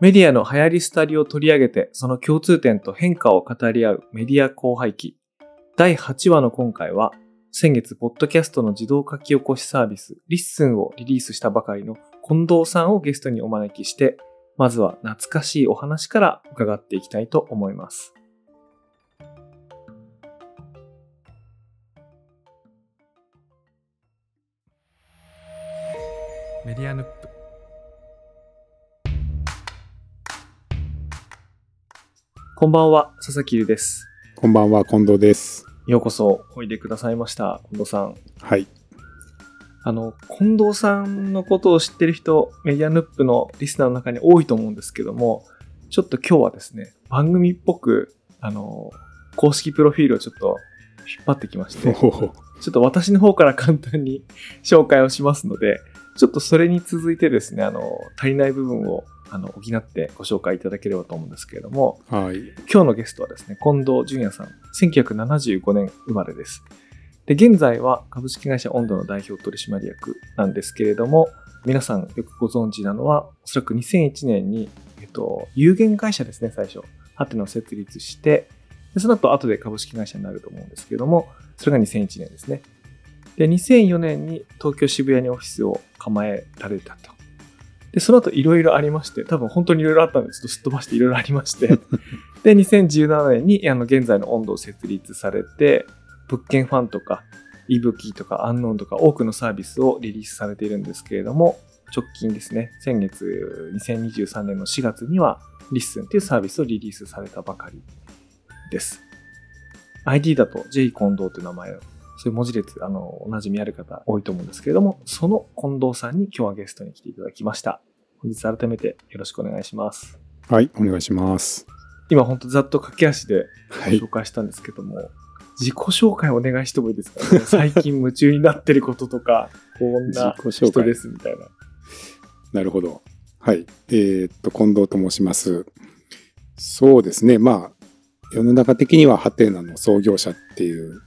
メディアの流行り廃りを取り上げて、その共通点と変化を語り合うメディア興廃記。第8話の今回は、先月、ポッドキャストの自動書き起こしサービス、 LISTEN をリリースしたばかりの近藤さんをゲストにお招きして、まずは懐かしいお話から伺っていきたいと思います。メディアヌッこんばんは、佐々木優です。こんばんは、近藤です。ようこそおいでくださいました、近藤さん。はい。あの、近藤さんのことを知ってる人、メディアヌップのリスナーの中に多いと思うんですけども、ちょっと今日はですね、番組っぽく、あの、公式プロフィールをちょっと引っ張ってきまして、ちょっと私の方から簡単に紹介をしますので、ちょっとそれに続いてですね、あの、足りない部分をあの補ってご紹介いただければと思うんですけれども、はい、今日のゲストはですね、近藤淳也さん、1975年生まれです。で、現在は株式会社温度の代表取締役なんですけれども、皆さんよくご存知なのは、おそらく2001年に、えっと、有限会社ですね、最初。ハテナを設立して、でその後、後で株式会社になると思うんですけれども、それが2001年ですね。で、2004年に東京渋谷にオフィスを構えられたと。で、その後いろいろありまして、多分本当にいろいろあったんですちょっとすっ飛ばしていろいろありまして、で、2017年にあの現在の温度を設立されて、物件ファンとか、e ブキとかアンノーンとか多くのサービスをリリースされているんですけれども、直近ですね、先月2023年の4月にはLISTEN というサービスをリリースされたばかりです。ID だと J 近藤という名前をそういう文字列、あの、お馴染みある方多いと思うんですけれども、その近藤さんに今日はゲストに来ていただきました。本日改めてよろしくお願いします。はい、お願いします。今本当ざっと駆け足で紹介したんですけども、はい、自己紹介お願いしてもいいですか、ね、最近夢中になってることとか、こんな人ですみたいな。なるほど。はい。えー、っと、近藤と申します。そうですね。まあ、世の中的にはハテナの創業者っていう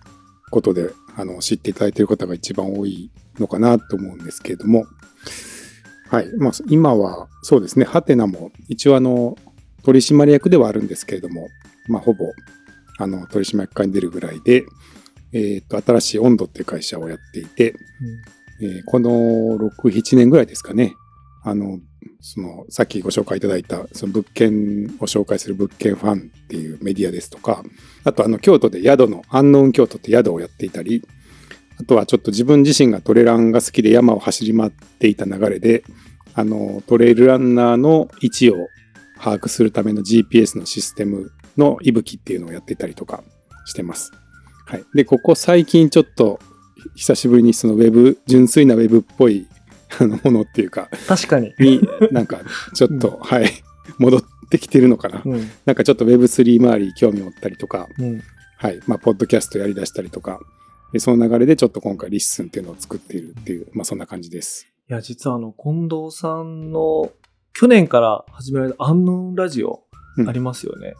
ことであの知っていただいている方が一番多いのかなと思うんですけれども、はい。まあ、今はそうですね、ハテナも一応あの取締役ではあるんですけれども、まあ、ほぼあの取締役会に出るぐらいで、えっ、ー、と、新しい温度っていう会社をやっていて、うん、えー、この6、7年ぐらいですかね、あの、その、さっきご紹介いただいた、その物件を紹介する物件ファンっていうメディアですとか、あとあの、京都で宿の、アンノーン京都って宿をやっていたり、あとはちょっと自分自身がトレランが好きで山を走り回っていた流れで、あの、トレイルランナーの位置を把握するための GPS のシステムの息吹っていうのをやっていたりとかしてます。はい。で、ここ最近ちょっと久しぶりにそのウェブ、純粋なウェブっぽいあのものっていうか、確かに。に、なんか、ちょっと、うん、はい、戻ってきてるのかな。うん、なんかちょっと Web3 周り興味持ったりとか、うん、はい、まあ、ポッドキャストやりだしたりとか、でその流れでちょっと今回 LISTEN っていうのを作っているっていう、まあ、そんな感じです。いや、実はあの、近藤さんの、去年から始められたアンノーンラジオありますよね。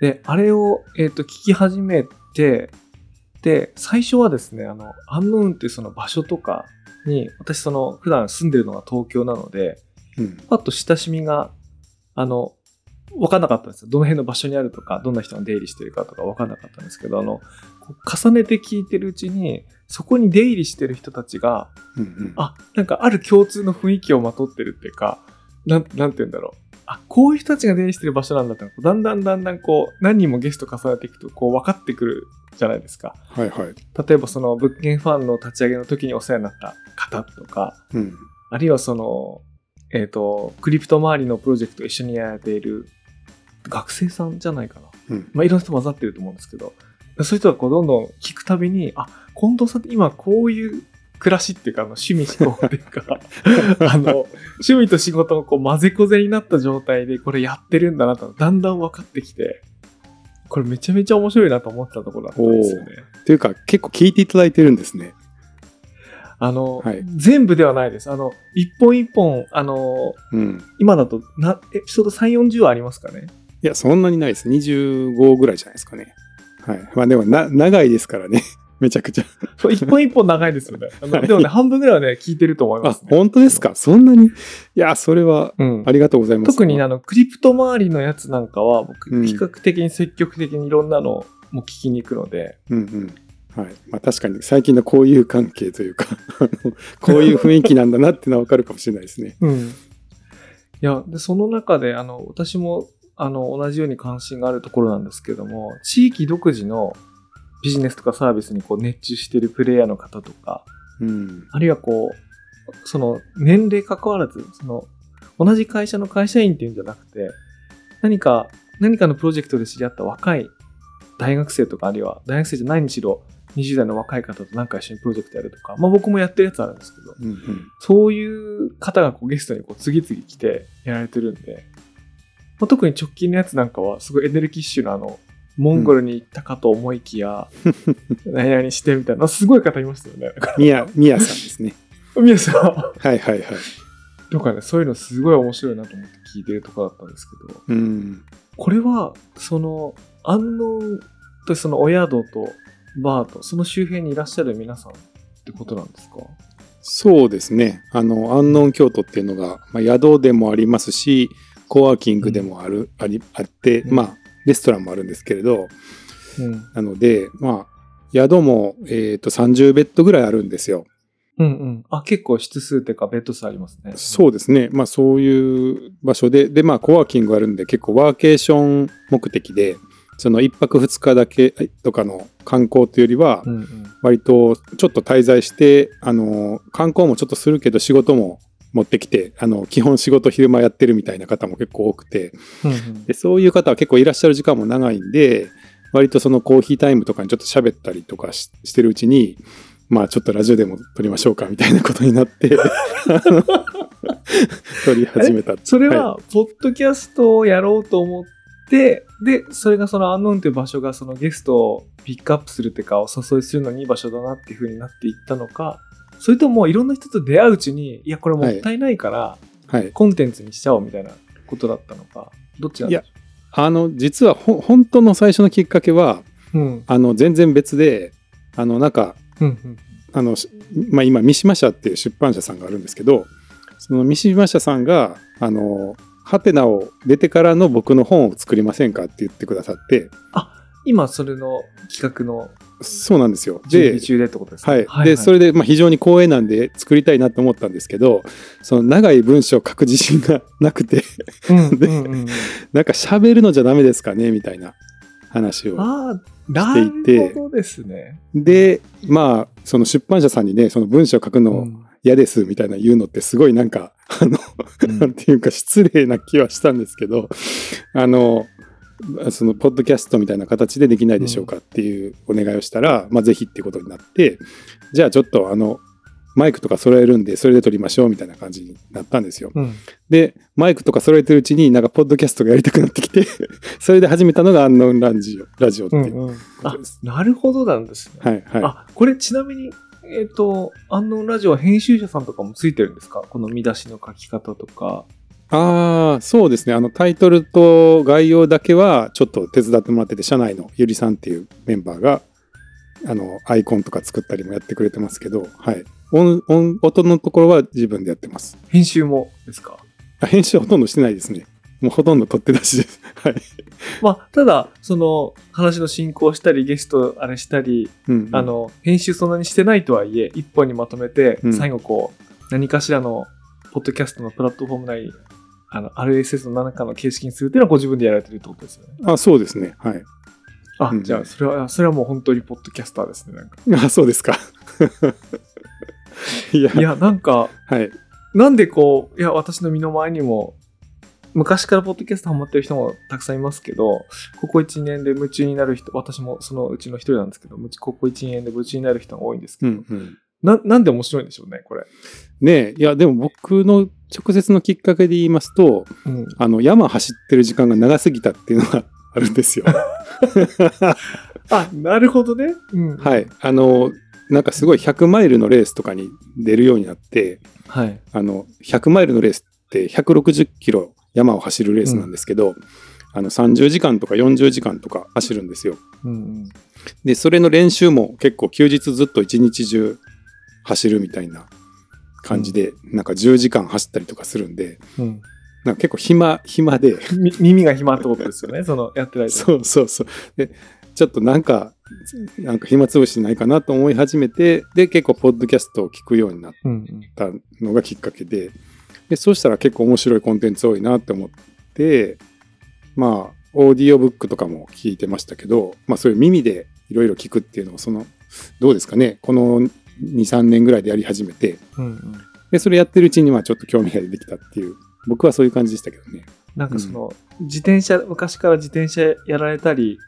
で、あれを、えっ、ー、と、聞き始めて、で、最初はですね、あの、アンノーンってその場所とか、に、私その普段住んでるのが東京なので、うん、パッと親しみが、あの、わかんなかったんですよ。どの辺の場所にあるとか、どんな人が出入りしてるかとかわかんなかったんですけど、あの、重ねて聞いてるうちに、そこに出入りしてる人たちが、うんうん、あ、なんかある共通の雰囲気をまとってるっていうか、なん、なんて言うんだろう。あ、こういう人たちが出入りしてる場所なんだって、だんだんだんだんこう、何人もゲスト重ねていくと、こう分かってくるじゃないですか。はいはい。例えばその物件ファンの立ち上げの時にお世話になった方とか、うん、あるいはその、えっ、ー、と、クリプト周りのプロジェクトを一緒にやられている学生さんじゃないかな。うん、まあいろんな人混ざってると思うんですけど、そういう人がこうどんどん聞くたびに、あ、近藤さんって今こういう暮らしっていうか、あの趣味思考っていうか、あの、趣味と仕事がこう混ぜこぜになった状態でこれやってるんだなと、だんだん分かってきて、これめちゃめちゃ面白いなと思ったところだったんですよね。というか、結構聞いていただいてるんですね。あの、はい、全部ではないです。あの、一本一本、あの、うん、今だとな、エピソード3、40はありますかね？いや、そんなにないです。25ぐらいじゃないですかね。はい。まあでもな、長いですからね。めちゃくちゃ。そう一本一本長いですよね。でもね、半分ぐらいはね、聞いてると思いまあす、ね。、本当ですか？そんなに？いや、それはうんあ。りがとうございます。特にあの、クリプト周りのやつなんかは、僕、うん比較的に積極的にいろんなのも聞きに行くので、うんうん。はい。まあ確かに最近の交友関係というか、こういう雰囲気なんだなっていうのはわかるかもしれないですね。うん。いや、で、その中で、あの、私も、あの、同じように関心があるところなんですけども、地域独自のビジネスとかサービスにこう熱中しているプレイヤーの方とか、うん。あるいはこう、その、年齢関わらず、その、同じ会社の会社員っていうんじゃなくて、何か、何かのプロジェクトで知り合った若い大学生とか、あるいは大学生じゃないにしろ、20代の若い方となんか一緒にプロジェクトやるとか、まあ僕もやってるやつあるんですけど、うんうん。そういう方がこうゲストにこう次々来てやられてるんで、まあ、特に直近のやつなんかはすごいエネルギッシュなあの、モンゴルに行ったかと思いきや、何々してみたいな、すごい方いましたよね。みや、みやさんですね。宮さんはいはいはい。とかね、そういうのすごい面白いなと思って聞いてるところだったんですけど、うん。これは、その、安納とそのお宿とバーと、その周辺にいらっしゃる皆さんってことなんですか？そうですね。あの、安納京都っていうのが、まあ、宿でもありますし、コワーキングでもある、あり、あって、うんまあ、レストランもあるんですけれど、うん。なので、まあ、宿も、えっ、と、30ベッドぐらいあるんですよ。うんうん。あ、結構室数っていうかベッド数ありますね。そうですね。まあ、そういう場所で、で、まあ、コワーキングがあるんで、結構ワーケーション目的で、その一泊二日だけとかの観光というよりはう、んうん。割とちょっと滞在して、あの、観光もちょっとするけど仕事も持ってきて、あの、基本仕事昼間やってるみたいな方も結構多くて、うんうん。でそういう方は結構いらっしゃる時間も長いんで、割とそのコーヒータイムとかにちょっと喋ったりとかししてるうちに、まあちょっとラジオでも撮りましょうかみたいなことになって、撮り始めた。それは、ポッドキャストをやろうと思って、で、それがそのアンノンという場所がそのゲストをピックアップするっていうか、お誘いするのにいい場所だなっていう風になっていったのか、それともいろんな人と出会ううちに、いや、これもったいないから、はい。コンテンツにしちゃおうみたいなことだったのか、どっちなんでしょあの、実はほ本当の最初のきっかけは、ううん。あの、全然別で、あの、なんか、うんうん。あの、しまあ、今、三島社っていう出版社さんがあるんですけど、その三島社さんが、あの、ハテナを出てからの僕の本を作りませんかって言ってくださって、今、それの企画のそうなんですよ。で準備、中でってことですね。はい。で、それで、まあ、非常に光栄なんで作りたいなと思ったんですけど、その長い文章を書く自信がなくて、うん でうんうんうんなんか喋るのじゃダメですかねみたいな話を。していてですね。で、まあ、その出版社さんにね、その文章を書くのうん嫌ですみたいな言うのってすごいなんか、あの、うん なんていうか失礼な気はしたんですけど、あの、そのポッドキャストみたいな形でできないでしょうかっていうお願いをしたら、まあぜひってことになって、じゃあちょっとあの、マイクとか揃えるんで、それで撮りましょうみたいな感じになったんですよ。うんで、マイクとか揃えてるうちになんかポッドキャストがやりたくなってきて、それで始めたのがアンノンラジオ、ラジオっていううんうんあ。なるほどなんですね。はいはい。あ、これちなみに、えっ、と、アンノンラジオは編集者さんとかもついてるんですか？この見出しの書き方とか。ああ、そうですね。あの、タイトルと概要だけはちょっと手伝ってもらってて、社内のゆりさんっていうメンバーが、あの、アイコンとか作ったりもやってくれてますけど、はい。音、音、音のところは自分でやってます。編集もですか？あ編集はほとんどしてないですね。もうほとんど取って出しです。はい。まあ、ただ、その、話の進行したり、ゲストあれしたり、うんうんあ、の、編集そんなにしてないとはいえ、一本にまとめてう、ん最後こう、何かしらの、ポッドキャストのプラットフォーム内、あの、RSS の何かの形式にするっていうのはご自分でやられてるってことですよね。あ、そうですね。はい。あ、うんじゃあ、それは、それはもう本当にポッドキャスターですね、なんか。あ、そうですか。いや、いや、なんか、はい。なんでこう、いや、私の身の前にも、昔からポッドキャストハマってる人もたくさんいますけど、ここ1年で夢中になる人、私もそのうちの一人なんですけど、ここ1年で夢中になる人が多いんですけど、うんうん。ななんで面白いんでしょうね、これ。ねえ、いや、でも僕の直接のきっかけで言いますと、うん。あの、山走ってる時間が長すぎたっていうのがあるんですよ。あ、なるほどね。うん。はい。あの、なんかすごい100マイルのレースとかに出るようになって、はい。あの、100マイルのレースって160キロ山を走るレースなんですけど、あの30時間とか40時間とか走るんですよ。うんで、それの練習も結構休日ずっと一日中走るみたいな感じで、なんか10時間走ったりとかするんで、うん。うん。なんか結構暇、暇で、み耳が暇ってことですよね。その、やってる間に。そうそうそう。で、ちょっとなんか、なんか暇つぶしないかなと思い始めて、で、結構ポッドキャストを聞くようになっうんうん。たのがきっかけで、で、そうしたら結構面白いコンテンツ多いなって思って、まあ、オーディオブックとかも聞いてましたけど、まあそういう耳でいろいろ聞くっていうのを、その、どうですかね、この2、3年ぐらいでやり始めて、うんうん。で、それやってるうちにはちょっと興味が出てきたっていう、僕はそういう感じでしたけどね。なんかその、自転車、昔から自転車やられたり、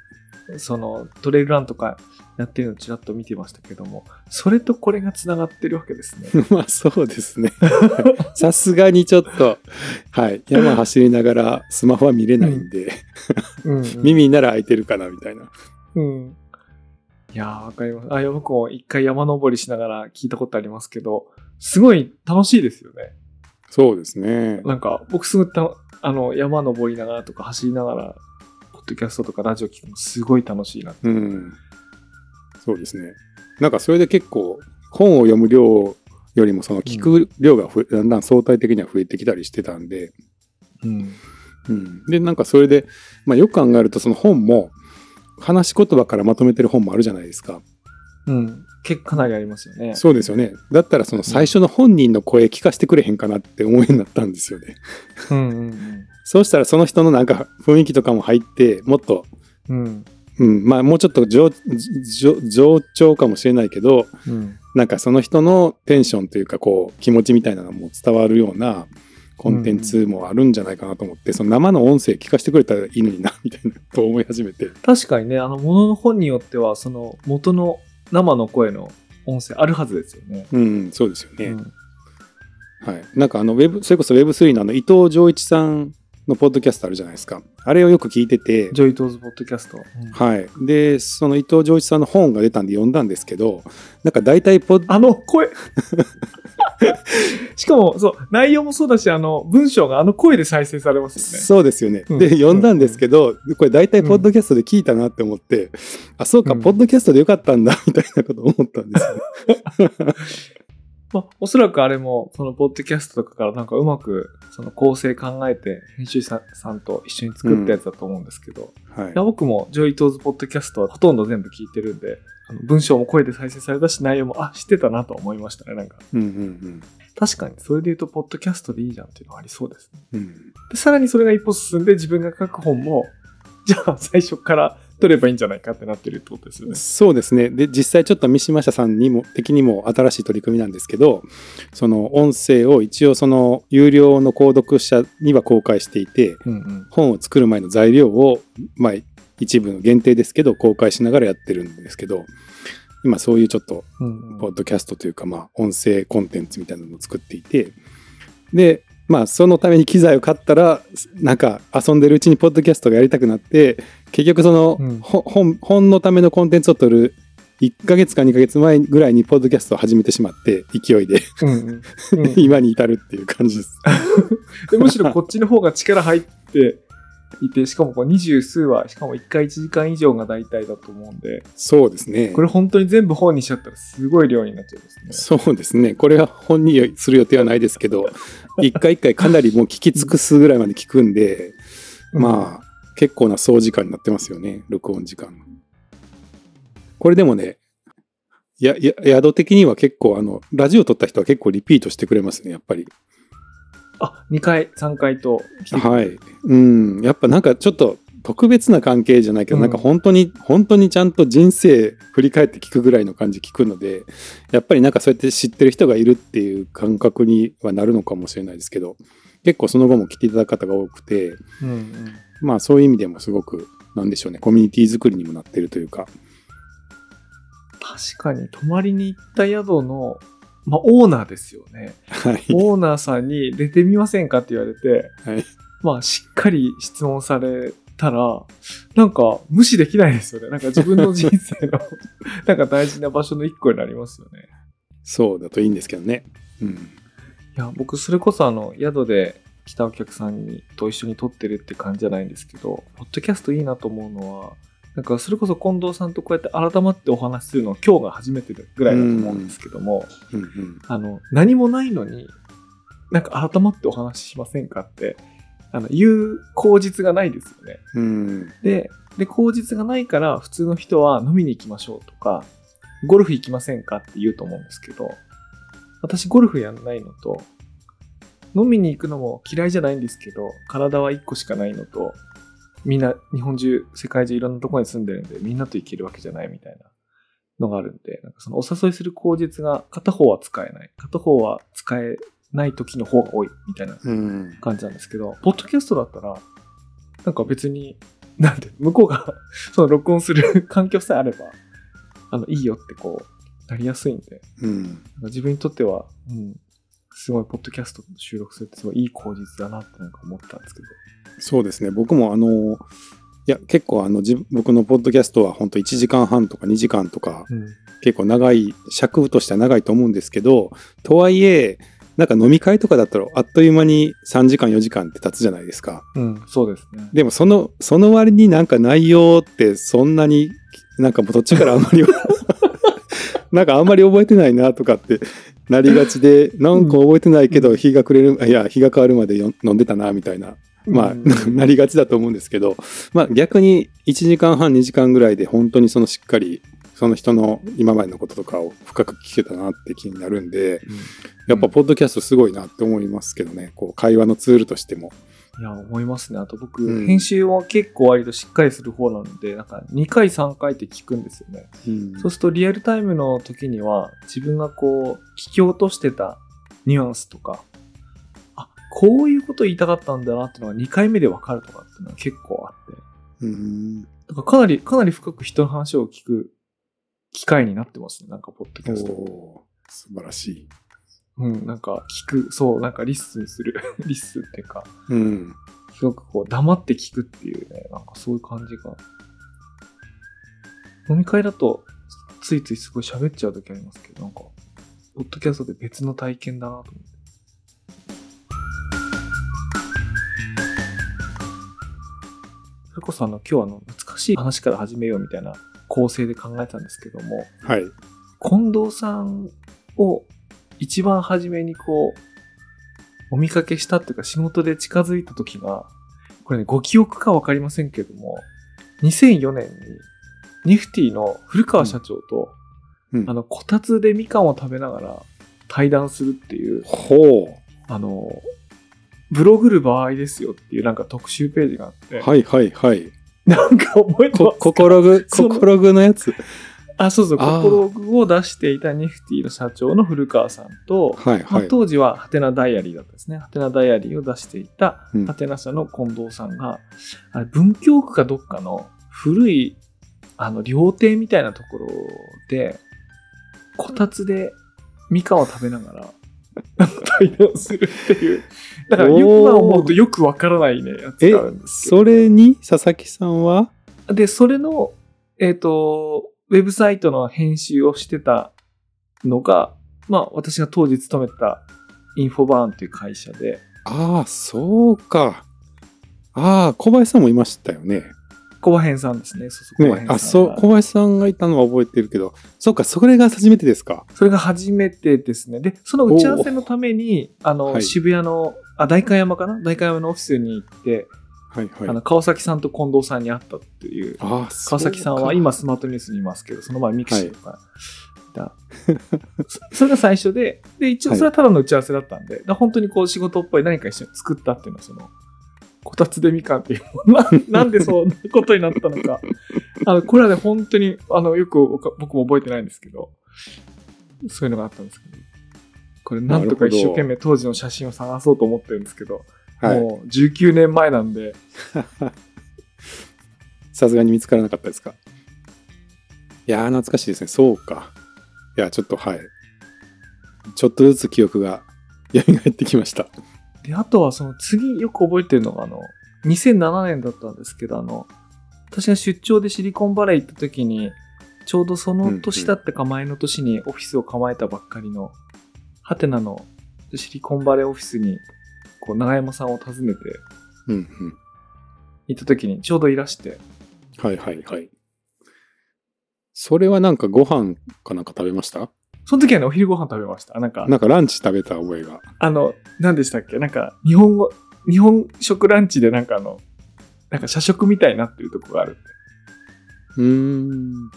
そのトレイルランとかやってるのちらっと見てましたけども、それとこれがつながってるわけですね。まあそうですね。さすがにちょっと、はい。山走りながらスマホは見れないんで、うん、うん。耳なら開いてるかなみたいな。うん。いやー、わかります。あ、僕も一回山登りしながら聞いたことありますけど、すごい楽しいですよね。そうですね。なんか、僕すごいた、あの、山登りながらとか走りながら、ポッドキャストとかラジオ聞くのすごい楽しいな。うん。そうですね。なんかそれで結構本を読む量よりもその聞く量が増えだんだん相対的には増えてきたりしてたんで、うん。うん。で、なんかそれで、まあよく考えるとその本も話し言葉からまとめてる本もあるじゃないですか。うん。結構かなりありますよね。そうですよね。だったらその最初の本人の声聞かせてくれへんかなって思うようになったんですよね。うんうんそうしたらその人のなんか雰囲気とかも入って、もっと、うん。うん。うん、まあもうちょっと上上上調かもしれないけど、うん。なんかその人のテンションというかこう気持ちみたいなのも伝わるようなコンテンツもあるんじゃないかなと思って、その生の音声聞かせてくれたらいいのにな、みたいなと思い始めて。確かにね、あの、ものの本によっては、その、元の生の声の音声あるはずですよね。うん、そうですよね。うんはい。なんかあの、ウェブ、それこそ Web3 のあの、伊藤穰一さんのポッドキャストあるじゃないですか。あれをよく聞いてて、 Joi Ito's Podcast。うんはい。で、その伊藤穰一さんの本が出たんで読んだんですけど、なんか大体ポッ、あの声 しかも、そう、内容もそうだし、あの、文章があの声で再生されますよね。そうですよね。うんで、読んだんですけど、これ大体ポッドキャストで聞いたなって思って、あ、そうか、うんポッドキャストでよかったんだ、みたいなこと思ったんですよね。まあ、おそらくあれも、その、ポッドキャストとかからなんかうまく、その構成考えて、編集者さんと一緒に作ったやつだと思うんですけど、はいいや、。僕も Joi Ito's ポッドキャストはほとんど全部聞いてるんで、あの文章も声で再生されたし、内容も、あ、知ってたなと思いましたね、なんか。うんうん確かに、それで言うと、ポッドキャストでいいじゃんっていうのはありそうですね。うん。うん。で、さらにそれが一歩進んで、自分が書く本も、じゃあ最初から取ればいいんじゃないかってなってるってことですよね。そうですね。で、実際ちょっと三島社さんにも、的にも新しい取り組みなんですけど、その音声を一応その有料の購読者には公開していて、うんうん。本を作る前の材料を、まあ、一部の限定ですけど、公開しながらやってるんですけど、今そういうちょっと、ポッドキャストというか、まあ、音声コンテンツみたいなのを作っていて、で、まあ、そのために機材を買ったら、なんか遊んでるうちにポッドキャストがやりたくなって、結局その、うんほ本、本のためのコンテンツを取る1ヶ月か2ヶ月前ぐらいにポッドキャストを始めてしまって、勢いで、うんうんうん 今に至るっていう感じです。でむしろこっちの方が力入っていて、しかもこう二十数話、しかも1回1時間以上が大体だと思うんで、そうですね。これ本当に全部本にしちゃったらすごい量になっちゃいますね。そうですね。これは本にする予定はないですけど、一回一回かなりもう聞き尽くすぐらいまで聞くんで、まあ、結構な総時間になってますよね、録音時間。これでもね、や、や、宿的には結構、あの、ラジオ撮った人は結構リピートしてくれますね、やっぱり。あ、2回、3回とはい。うん。やっぱなんかちょっと特別な関係じゃないけど、うんなんか本当に、本当にちゃんと人生振り返って聞くぐらいの感じ聞くので、やっぱりなんかそうやって知ってる人がいるっていう感覚にはなるのかもしれないですけど、結構その後も来ていただく方が多くて、うんうん。まあそういう意味でもすごく、なんでしょうね、コミュニティ作りにもなってるというか、確かに泊まりに行った宿の、まあ、オーナーですよね。はい。オーナーさんに出てみませんかって言われて、はい。まあ、しっかり質問されたら、なんか無視できないですよね。なんか自分の人生の、なんか大事な場所の一個になりますよね。そうだといいんですけどね。うん。いや、僕、それこそあの、宿で来たお客さんにと一緒に撮ってるって感じじゃないんですけど、ポッドキャストいいなと思うのは、なんかそれこそ近藤さんとこうやって改まってお話しするのは今日が初めてぐらいだと思うんですけども、うんうん。あの、何もないのに、なんか改まってお話ししませんかって、あの、言う口実がないですよね。うん。で、で、口実がないから普通の人は飲みに行きましょうとか、ゴルフ行きませんかって言うと思うんですけど、私ゴルフやんないのと、飲みに行くのも嫌いじゃないんですけど、体は1個しかないのと、みんな日本中、世界中いろんなところに住んでるんで、みんなと行けるわけじゃないみたいなのがあるんで、なんかそのお誘いする口実が片方は使えない、片方は使えない時の方が多いみたいなうん。感じなんですけど、ポッドキャストだったら、なんか別に、なんて、向こうが その録音する 環境さえあれば、あの、いいよってこう、なりやすいんで、うん。自分にとっては、うん、すごい、ポッドキャストの収録するってすごいいい口実だなってなんか思ったんですけど。そうですね。僕もあの、いや、結構あの、自僕のポッドキャストは本当1時間半とか2時間とか、うん。結構長い、尺としては長いと思うんですけど、とはいえ、なんか飲み会とかだったらあっという間に3時間4時間って経つじゃないですか。うん、そうですね。でもその、その割になんか内容ってそんなに、なんかもうどっちからあんまり、なんかあんまり覚えてないなとかってなりがちで、なんか覚えてないけど日が暮れる、いや、日が変わるまでよ飲んでたなみたいな、まあ、う んなりがちだと思うんですけど、まあ逆に1時間半2時間ぐらいで本当にそのしっかり、その人の今までのこととかを深く聞けたなって気になるんで、うん。やっぱポッドキャストすごいなって思いますけどね、こう会話のツールとしても。いや、思いますね。あと僕、うん編集は結構割としっかりする方なので、なんか2回3回って聞くんですよね。うんそうするとリアルタイムの時には自分がこう聞き落としてたニュアンスとか、あ、こういうこと言いたかったんだなっていうのが2回目でわかるとかっていうのは結構あって、うんだからかなり、かなり深く人の話を聞く機会になってますね。なんかポッドキャスト。素晴らしい。うん、なんか聞く、そう、なんか listen する。listen っていうか、うん。すごくこう黙って聞くっていうね、なんかそういう感じが。飲み会だとついついすごい喋っちゃう時ありますけど、なんか、ポッドキャストで別の体験だなと思って。それこそあの、今日あの、難しい話から始めようみたいな構成で考えたんですけども、はい。近藤さんを一番初めにこう、お見かけしたっていうか仕事で近づいた時が、これね、ご記憶かわかりませんけども、2004年にニフティの古川社長と、うんあの、こたつでみかんを食べながら対談するっていう、ほあの、ブログる場合ですよっていうなんか特集ページがあって、う。はいはいはい。なんか覚えてまこすか？心具、その心具のやつ。あ、そうそう、あー心具を出していたニフティの社長の古川さんと、はいまあはい。当時はハテナダイアリーだったんですね。ハテナダイアリーを出していたうんハテナ社の近藤さんが、あれ文京区かどっかの古いあの料亭みたいなところで、こたつでみかんを食べながら対談するっていう。だからよくは思うとよくわからないね、やつえがあるんですけど。それに？佐々木さんは？で、それの、えっ、と、ウェブサイトの編集をしてたのが、まあ私が当時勤めてたインフォバーンという会社で、ああ、そうか。ああ、小林さんもいましたよね。小林さんですね。そうそう、小林さんが。ねあ、そう、小林さんがいたのは覚えてるけど、そうか、それが初めてですか？それが初めてですね。で、その打ち合わせのために、あの、はい渋谷の、あ、代官山かな？代官山のオフィスに行って、はいはい。あの、川崎さんと近藤さんに会ったっていう。川崎さんは今 SmartNews にいますけど、その前 mixi とかいた。そ それが最初で、で、一応それはただの打ち合わせだったんで、で本当にこう仕事っぽい何か一緒に作ったっていうのは、その、こたつでみかんっていう、ななんでそんなことになったのか。あの、これはね、本当に、あの、よく僕僕も覚えてないんですけど、そういうのがあったんですけど、これなんとか一生懸命当時の写真を探そうと思ってるんですけど、はい。もう19年前なんで、さすがに見つからなかったですか？いやー、懐かしいですね。そうか。いや、ちょっとはい。ちょっとずつ記憶が 蘇ってきました。で、あとはその次よく覚えてるのが、あの、2007年だったんですけど、あの、私が出張でシリコンバレー行った時に、ちょうどその年だったか前の年にオフィスを構えたばっかりの、ハテナのシリコンバレーオフィスに、こう、長山さんを訪ねてうんうん。行った時にちょうどいらして、はいはいはい。それはなんかご飯かなんか食べました？その時はね、お昼ご飯食べました。あなんか、なんかランチ食べた覚えが。あの、何でしたっけ？なんか、日本語、日本食ランチでなんかあの、なんか社食みたいになってるとこがある。うーん。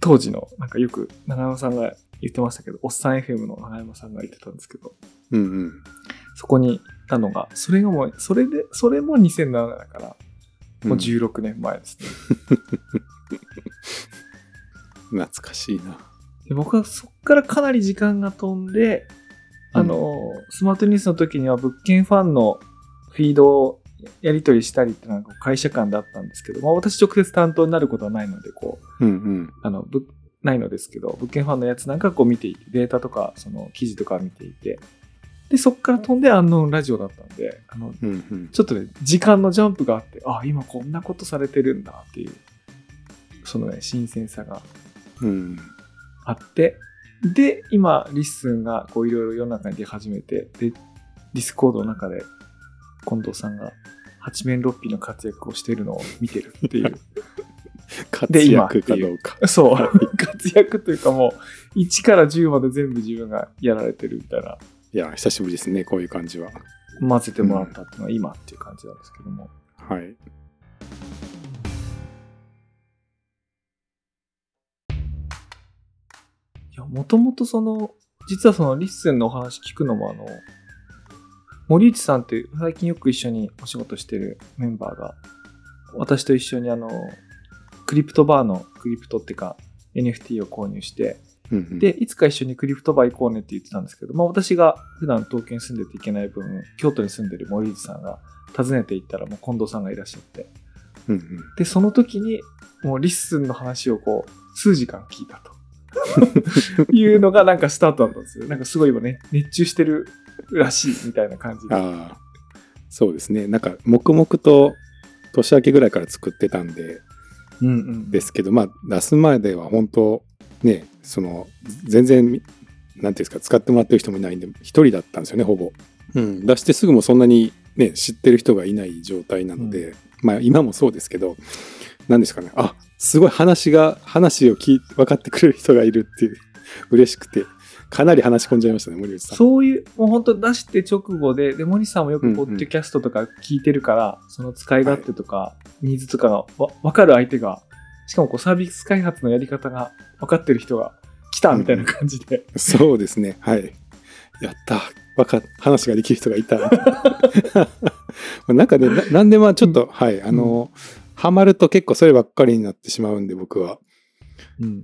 当時の、なんかよく長山さんが言ってましたけど、おっさん FM の長山さんが言ってたんですけど、うんうん。そこにたのが、それがもう、それで、それも2007年だから、もう16年前ですね。懐かしいな。で僕はそっからかなり時間が飛んで、あの、スマートニュースの時には物件ファンのフィードをやり取りしたりってなんか会社間だったんですけど、まあ私直接担当になることはないので、こう、うんうん。あの、ぶないのですけど、物件ファンのやつなんかこう見ていて、データとか、その記事とか見ていて、で、そっから飛んで Unknown Radio だったんで、あの、うんうん。ちょっとね、時間のジャンプがあって、あ、今こんなことされてるんだっていう、そのね、新鮮さがうん。あって、で、今、 LISTEN がこういろいろ世の中に出始めて、で、 Discord の中で近藤さんが八面六臂の活躍をしているのを見てるっていう。活躍かどうか。そう、活躍というかもう、1から10まで全部自分がやられてるみたいな、いや、久しぶりですね、こういう感じは。混ぜてもらったっていうのは今っていう感じなんですけども。はい。いや、もともとその、実はその LISTEN のお話聞くのもあの、森内さんっていう最近よく一緒にお仕事してるメンバーが、私と一緒にあの、Crypto Bar の crypto っていうか NFT を購入して、うんうん、で、いつか一緒に Crypto Bar 行こうねって言ってたんですけど、まあ私が普段東京に住んでていけない分、京都に住んでる森内さんが訪ねて行ったらもう近藤さんがいらっしゃって、うんうん、で、その時にもう LISTEN の話をこう、数時間聞いたと。いうのがなんかスタートだったんですよ。なんかすごい今ね、熱中してるらしいみたいな感じで。ああ、そうですね。なんか、黙々と年明けぐらいから作ってたんで、うんうん。ですけど、まあ、出す前では本当、ね、その、全然、なんていうんですか、使ってもらってる人もいないんで、一人だったんですよね、ほぼ。うん、出してすぐもそんなにね、知ってる人がいない状態なので、まあ、今もそうですけど、なんですかね、あすごい話が、話を聞い分かってくれる人がいるっていう、嬉しくて、かなり話し込んじゃいましたね、森内さん。そういう、もう本当出して直後で、で、森さんもよくうんうん。ポッドキャストとか聞いてるから、その使い勝手とか、ニーズとかがわ分かる相手が、しかもこうサービス開発のやり方が分かってる人が来たみたいな感じで、そうですね。はい。やった。わか話ができる人がいた。なんかね、なでまあちょっと、はい、あの、ハマると結構そればっかりになってしまうんで、僕は。うん。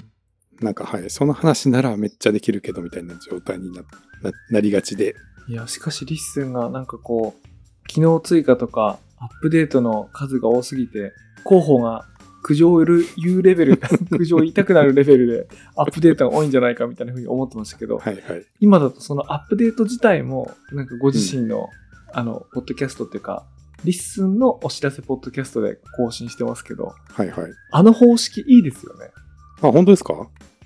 なんかはい、その話ならめっちゃできるけどみたいな状態になななりがちで。いや、しかし LISTEN がなんかこう、機能追加とかアップデートの数が多すぎて、広報が苦情を言うレベル、苦情を言いたくなるレベルでアップデートが多いんじゃないかみたいなふうに思ってましたけど、はいはい。今だとそのアップデート自体も、なんかご自身の、あの、ポッドキャストっていうか、 LISTEN のお知らせポッドキャストで更新してますけど、はいはい。あの方式いいですよね。あ、本当ですか？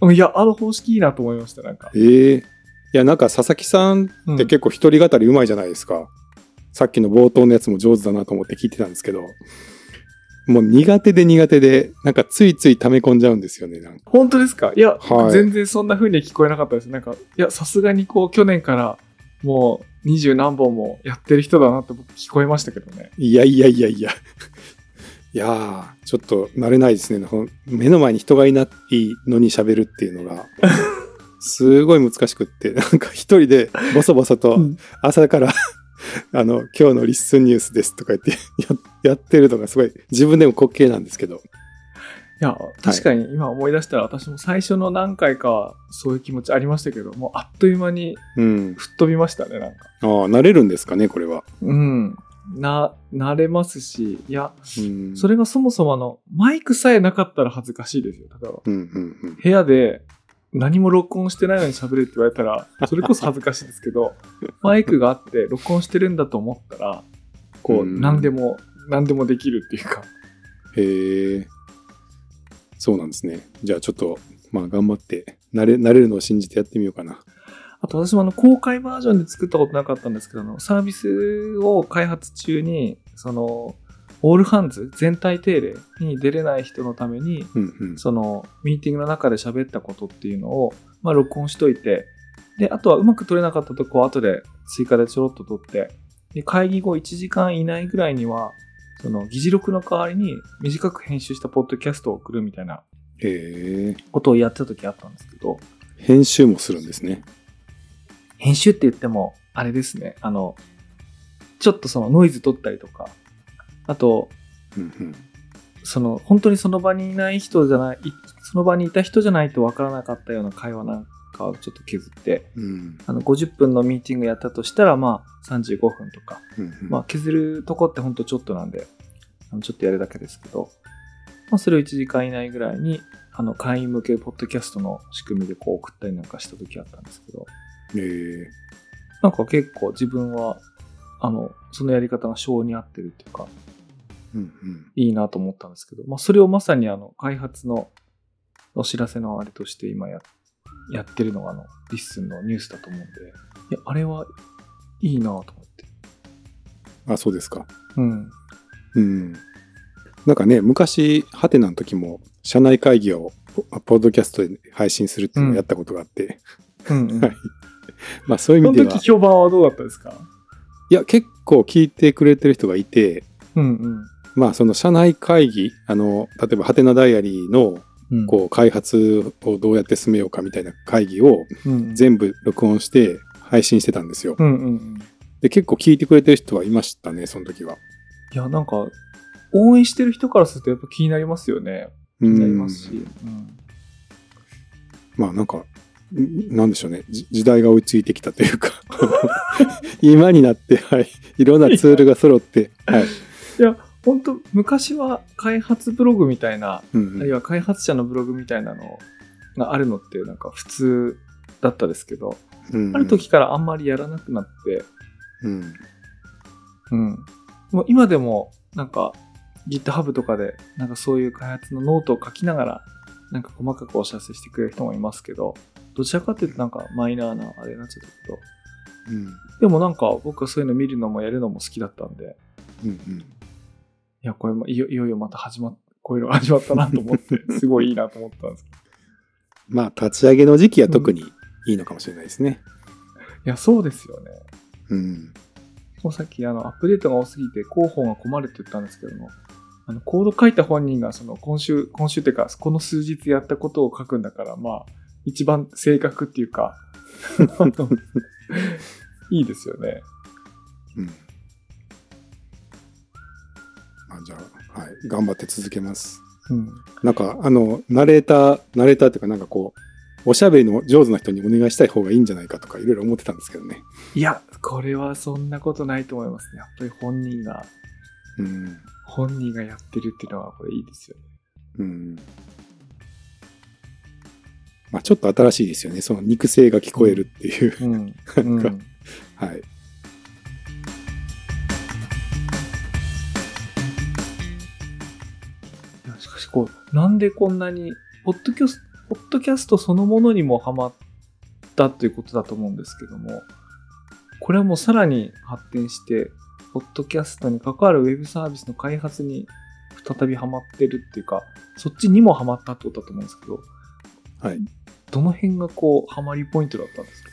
うんいや、あの方式いいなと思いました、なんか。ええいや、なんか佐々木さんうんって結構一人語りうまいじゃないですか。さっきの冒頭のやつも上手だなと思って聞いてたんですけど、もう苦手で苦手で、なんかついつい溜め込んじゃうんですよね。なんか本当ですか？いや、はい全然そんな風には聞こえなかったです。なんか、いや、さすがにこう、去年からもう二十何本もやってる人だなって僕聞こえましたけどね。いやいやいやいや。いやー、ちょっと慣れないですね。目の前に人がいないのに喋るっていうのが、すごい難しくって、なんか一人でボソボソとうん朝から、あの、今日のリッスンニュースですとか言ってややってるのがすごい自分でも滑稽なんですけど。いや、確かに今思い出したら私も最初の何回かはそういう気持ちありましたけど、もうあっという間にうん。吹っ飛びましたね、なんか。ああ、慣れるんですかね、これは。うん。な、慣れますし、いや、うん。それがそもそもあの、マイクさえなかったら恥ずかしいですよ。例えば、うんうんうん。部屋で何も録音してないのに喋れって言われたら、それこそ恥ずかしいですけど、マイクがあって録音してるんだと思ったら、こう、うん何でも、何でもできるっていうか、へえ。そうなんですね。じゃあちょっと、まあ頑張って、慣れ、慣れるのを信じてやってみようかな。あと私もあの公開バージョンで作ったことなかったんですけど、あのサービスを開発中に、その、オールハンズ全体定例に出れない人のために、うんうん。そのミーティングの中で喋ったことっていうのを、まあ、録音しといて、で、あとはうまく取れなかったとこを後で追加でちょろっと取って、で会議後1時間以内ぐらいには、その議事録の代わりに短く編集したポッドキャストを送るみたいなえー、ことをやってた時あったんですけど、編集もするんですね。編集って言っても、あれですね、あの、ちょっとそのノイズ取ったりとか、あと、うんうん。その、本当にその場にいない人じゃない、いその場にいた人じゃないと分からなかったような会話なんかをちょっと削って、うん。あの、50分のミーティングやったとしたら、まあ、35分とか、うんうん。まあ、削るとこってほんとちょっとなんで、あのちょっとやるだけですけど、まあ、それを1時間以内ぐらいに、あの、会員向けポッドキャストの仕組みでこう送ったりなんかした時あったんですけど、え。ーなんか結構自分は、あの、そのやり方が性に合ってるっていうか、うんうん。いいなと思ったんですけど、まあ、それをまさにあの、開発のお知らせのあれとして今や、やってるのがあの、 LISTEN のニュースだと思うんで、いや、あれはいいなと思って。あ、そうですか。うん。うん。なんかね、昔、ハテナの時も、社内会議をポポッドキャストで配信するっていうのをやったことがあって、うん、うん。はいまあそういうその意味では、時評判はどうだったですか？いや、結構聞いてくれてる人がいて、うんうん。まあその社内会議、あの、例えばハテナダイアリーのうん、こう開発をどうやって進めようかみたいな会議を全部録音して配信してたんですよ。で、結構聞いてくれてる人はいましたね、その時は。いや、なんか、応援してる人からするとやっぱ気になりますよね。気気になりますし。うんまあなんか、んなんでしょうね。じ時代が追いついてきたというか、今になって、はい。いろんなツールが揃って、はい。いや、本当昔は開発ブログみたいな、うんうんあるいは開発者のブログみたいなのがあるのってなんか普通だったですけど、うんうんある時からあんまりやらなくなって、うん。うん。もう今でもなんか GitHub とかでなんかそういう開発のノートを書きながらなんか細かくお知らせしてくれる人もいますけど、どちらかというとなんかマイナーなあれになっちゃったけど、うん。でもなんか僕はそういうの見るのもやるのも好きだったんで、うんうん。いや、これもいよいよまた始まっ、こういうのが始まったなと思って、すごいいいなと思ったんですけど。まあ、立ち上げの時期は特にいいのかもしれないですね。いや、そうですよね。うん。もうさっきあのアップデートが多すぎて広報が困るって言ったんですけども、あのコード書いた本人がその今週、今週っていうか、この数日やったことを書くんだから、まあ、一番正確っていうか、いいですよね。うん。まあ、じゃあ、はい。頑張って続けます。うん。なんか、あの、ナレーター、ナレーターっていうか、なんかこう、おしゃべりの上手な人にお願いしたい方がいいんじゃないかとか、いろいろ思ってたんですけどね。いや、これはそんなことないと思いますね。やっぱり本人が、うん。本人がやってるっていうのはこれいいですよね。うん。まあ、ちょっと新しいですよね。その肉声が聞こえるっていう。うん。なんかうんはい。なんでこんなに、ポッドキャスト、ポッドキャストそのものにもハマったということだと思うんですけども、これはもうさらに発展して、ポッドキャストに関わるウェブサービスの開発に再びハマってるっていうか、そっちにもハマったってことだと思うんですけど、はい。どの辺がこう、ハマりポイントだったんですか？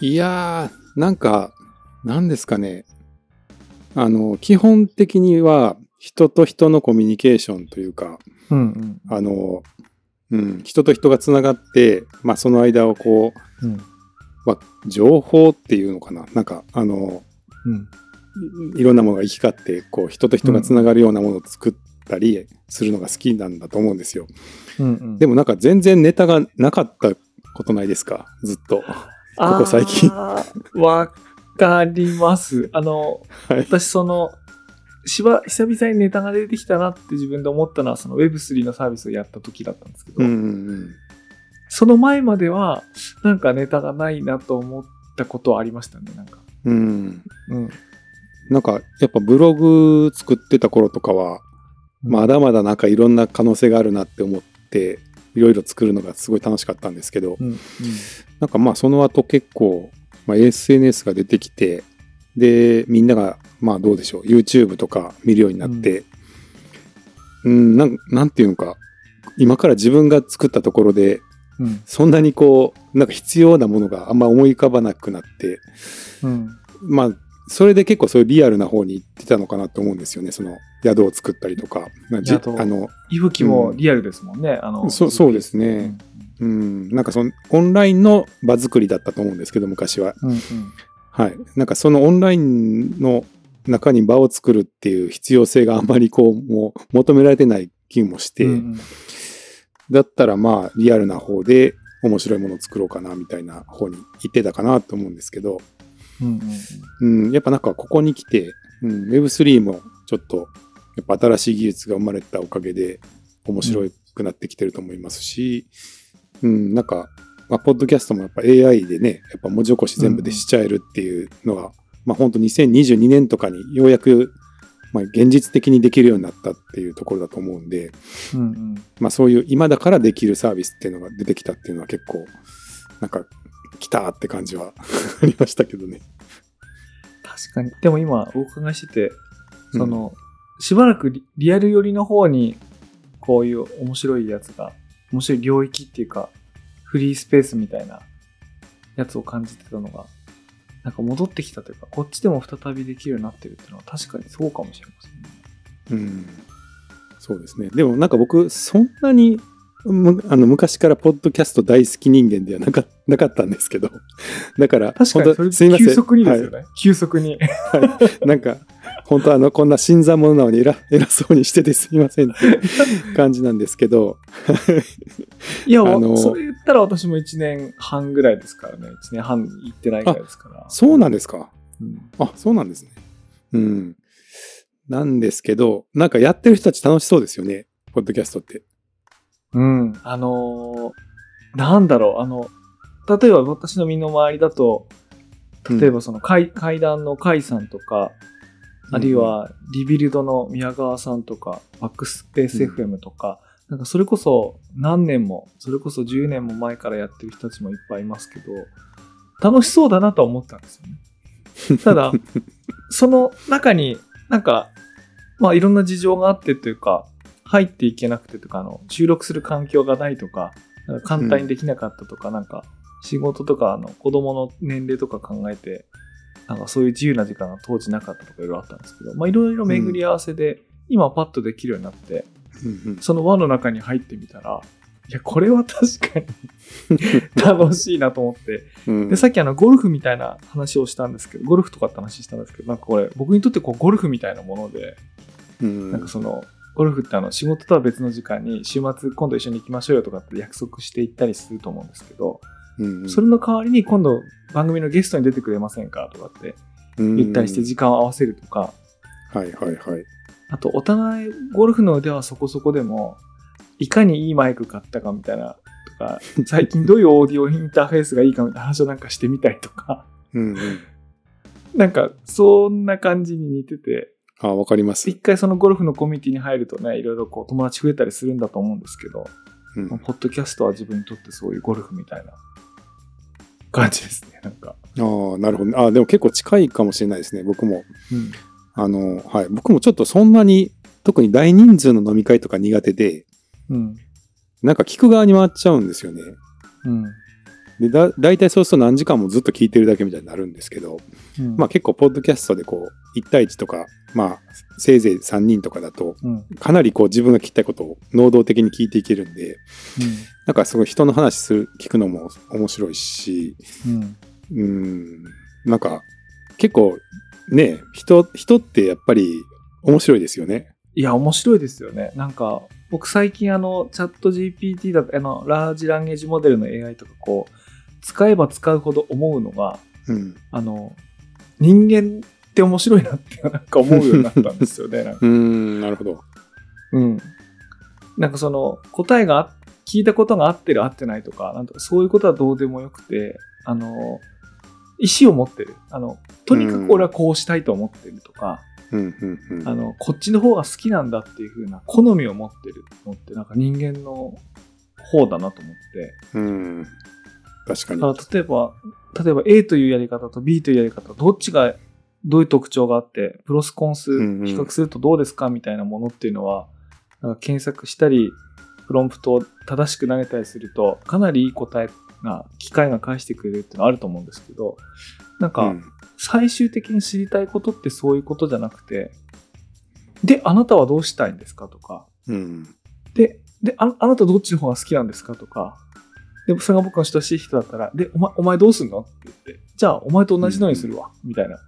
いやー、なんか、なんですかね。あの、基本的には、人と人のコミュニケーションというか、うんうん。あの、うん、人と人がつながって、まあ、その間をこう、うん。まあ、情報っていうのかな？なんか、あの、うん。いいろんなものが行き交って、こう、人と人がつながるようなものを作ったりするのが好きなんだと思うんですよ。うんうん。でもなんか全然ネタがなかったことないですか？ずっと。ここ最近わかります。あの、はい。私その、しば、久々にネタが出てきたなって自分で思ったのは、その Web3 のサービスをやった時だったんですけど、うんうんその前までは、なんかネタがないなと思ったことはありましたね、なんか。うん。なんか、やっぱブログ作ってた頃とかは、まだまだなんかいろんな可能性があるなって思っていろいろ作るのがすごい楽しかったんですけど、うん。うん。なんかまあその後結構、まあ、SNS が出てきて、で、みんながまあどうでしょう、YouTube とか見るようになって、うん、なんなんていうのか、今から自分が作ったところで、うんそんなにこう、なんか必要なものがあんま思い浮かばなくなって、うんまあ、それで結構そういうリアルな方に行ってたのかなと思うんですよね。その宿を作ったりとか。まあの、いぶきもリアルですもんね。あのそうそうですね。うん、なんかそのオンラインの場作りだったと思うんですけど、昔は。うんうんはい。なんかそのオンラインの中に場を作るっていう必要性があんまりこう、もう求められてない気もして、だったらまあリアルな方で面白いものを作ろうかなみたいな方に行ってたかなと思うんですけど、うんうんうん、やっぱなんかここに来て、うん、Web3 もちょっとやっぱ新しい技術が生まれたおかげで面白くなってきてると思いますし、うん、なんか、まあ、ポッドキャストもやっぱ AI でね、やっぱ文字起こし全部でしちゃえるっていうのは、まあ本当2022年とかにようやく、まあ現実的にできるようになったっていうところだと思うんで、うんうんまあそういう今だからできるサービスっていうのが出てきたっていうのは結構、なんか来たって感じは ありましたけどね。確かに。でも今お伺いしてて、その、しばらくリリアル寄りの方に、こういう面白いやつが、面白い領域っていうか、フリースペースみたいなやつを感じてたのが、なんか戻ってきたというか、こっちでも再びできるようになってるっていうのは確かにそうかもしれませんね。うん、そうですね。でもなんか僕、そんなに、むあの昔からポッドキャスト大好き人間ではなか なかったんですけど、だから、確かにそれ。急速にですよはね。急速に。いなんか、本当あの、こんな新参者なのに偉 偉そうにしててすいませんって感じなんですけど、いや、あのそれ言ったら私も1年半ぐらいですからね。1年半行ってないぐらいですから。そうなんですか？うんあ、そうなんですね。うん。なんですけど、なんかやってる人たち楽しそうですよね、ポッドキャストって。うん。あのーなんだろう、あの、例えば私の身の回りだと、例えばその階,、階段の甲斐さんとか、あるいはリビルドの宮川さんとか、バックスペース FM とか、なんかそれこそ何年も、それこそ10年も前からやってる人たちもいっぱいいますけど、楽しそうだなとは思ったんですよね。ただ、その中になんか、まあいろんな事情があってというか、入っていけなくてとか、あの、収録する環境がないとか、か簡単にできなかったとか、なんか、仕事とか、あの、子供の年齢とか考えて、なんかそういう自由な時間が当時なかったとかいろいろあったんですけど、まあいろいろ巡り合わせで、今パッとできるようになって、うんうん。その輪の中に入ってみたら、いや、これは確かに 楽しいなと思って。うん。で、さっきあの、ゴルフみたいな話をしたんですけど、ゴルフとかって話したんですけど、なんかこれ、僕にとってこう、ゴルフみたいなもので、うん。なんかその、ゴルフってあの、仕事とは別の時間に、週末今度一緒に行きましょうよとかって約束して行ったりすると思うんですけど、うんうん。それの代わりに今度番組のゲストに出てくれませんかとかって言ったりして時間を合わせるとか、はいはいはい。あと、お互いゴルフの腕はそこそこでも、いかにいいマイク買ったかみたいな、とか、最近どういうオーディオインターフェースがいいかみたいな話をなんかしてみたりとか、うんうん。なんか、そんな感じに似てて、あ、わかります。一回そのゴルフのコミュニティに入るとね、いろいろこう友達増えたりするんだと思うんですけど、うん。まあポッドキャストは自分にとってそういうゴルフみたいな感じですね、なんか。ああ、なるほど。あでも結構近いかもしれないですね、僕も。うん。あの、はい。僕もちょっとそんなに、特に大人数の飲み会とか苦手で、うん。なんか聞く側に回っちゃうんですよね。うん。で、だ、大体そうすると何時間もずっと聞いてるだけみたいになるんですけど、うん。まあ結構、ポッドキャストでこう、1対1とか、まあ、せいぜい3人とかだと、うん。うん。かなりこう自分が聞きたいことを能動的に聞いていけるんで、なんかすごい人の話する、聞くのも面白いし、うん。うん、なんか結構ね、人、人ってやっぱり面白いですよね。いや、面白いですよね。なんか、僕最近あの、チャット GPT だと、あの、ラージランゲージモデルの AI とかこう、使えば使うほど思うのが、うん。あの、人間って面白いなってなんか思うようになったんですよね。なんかうん、なるほど。うん。なんかその、答えがあ聞いたことが合ってる合ってないとか、なんとかそういうことはどうでもよくて、あの、意思を持ってる。あの、とにかく俺はこうしたいと思ってるとか、うん、うん、うん。あの、こっちの方が好きなんだっていう風な好みを持ってるのって、なんか人間の方だなと思って。うん。確かに。例えば、例えば A というやり方と B というやり方、どっちがどういう特徴があって、プロスコンス比較するとどうですかみたいなものっていうのは、なんか検索したり、プロンプトを正しく投げたりすると、かなりいい答えが、機械が返してくれるっていうのはあると思うんですけど、なんか、うん最終的に知りたいことってそういうことじゃなくて、で、あなたはどうしたいんですかとか、うん。で、であ、あなたどっちの方が好きなんですかとか、で、それが僕の親しい人だったら、で、お前、お前どうすんの？って言って、じゃあ、お前と同じのにするわ、みたいな。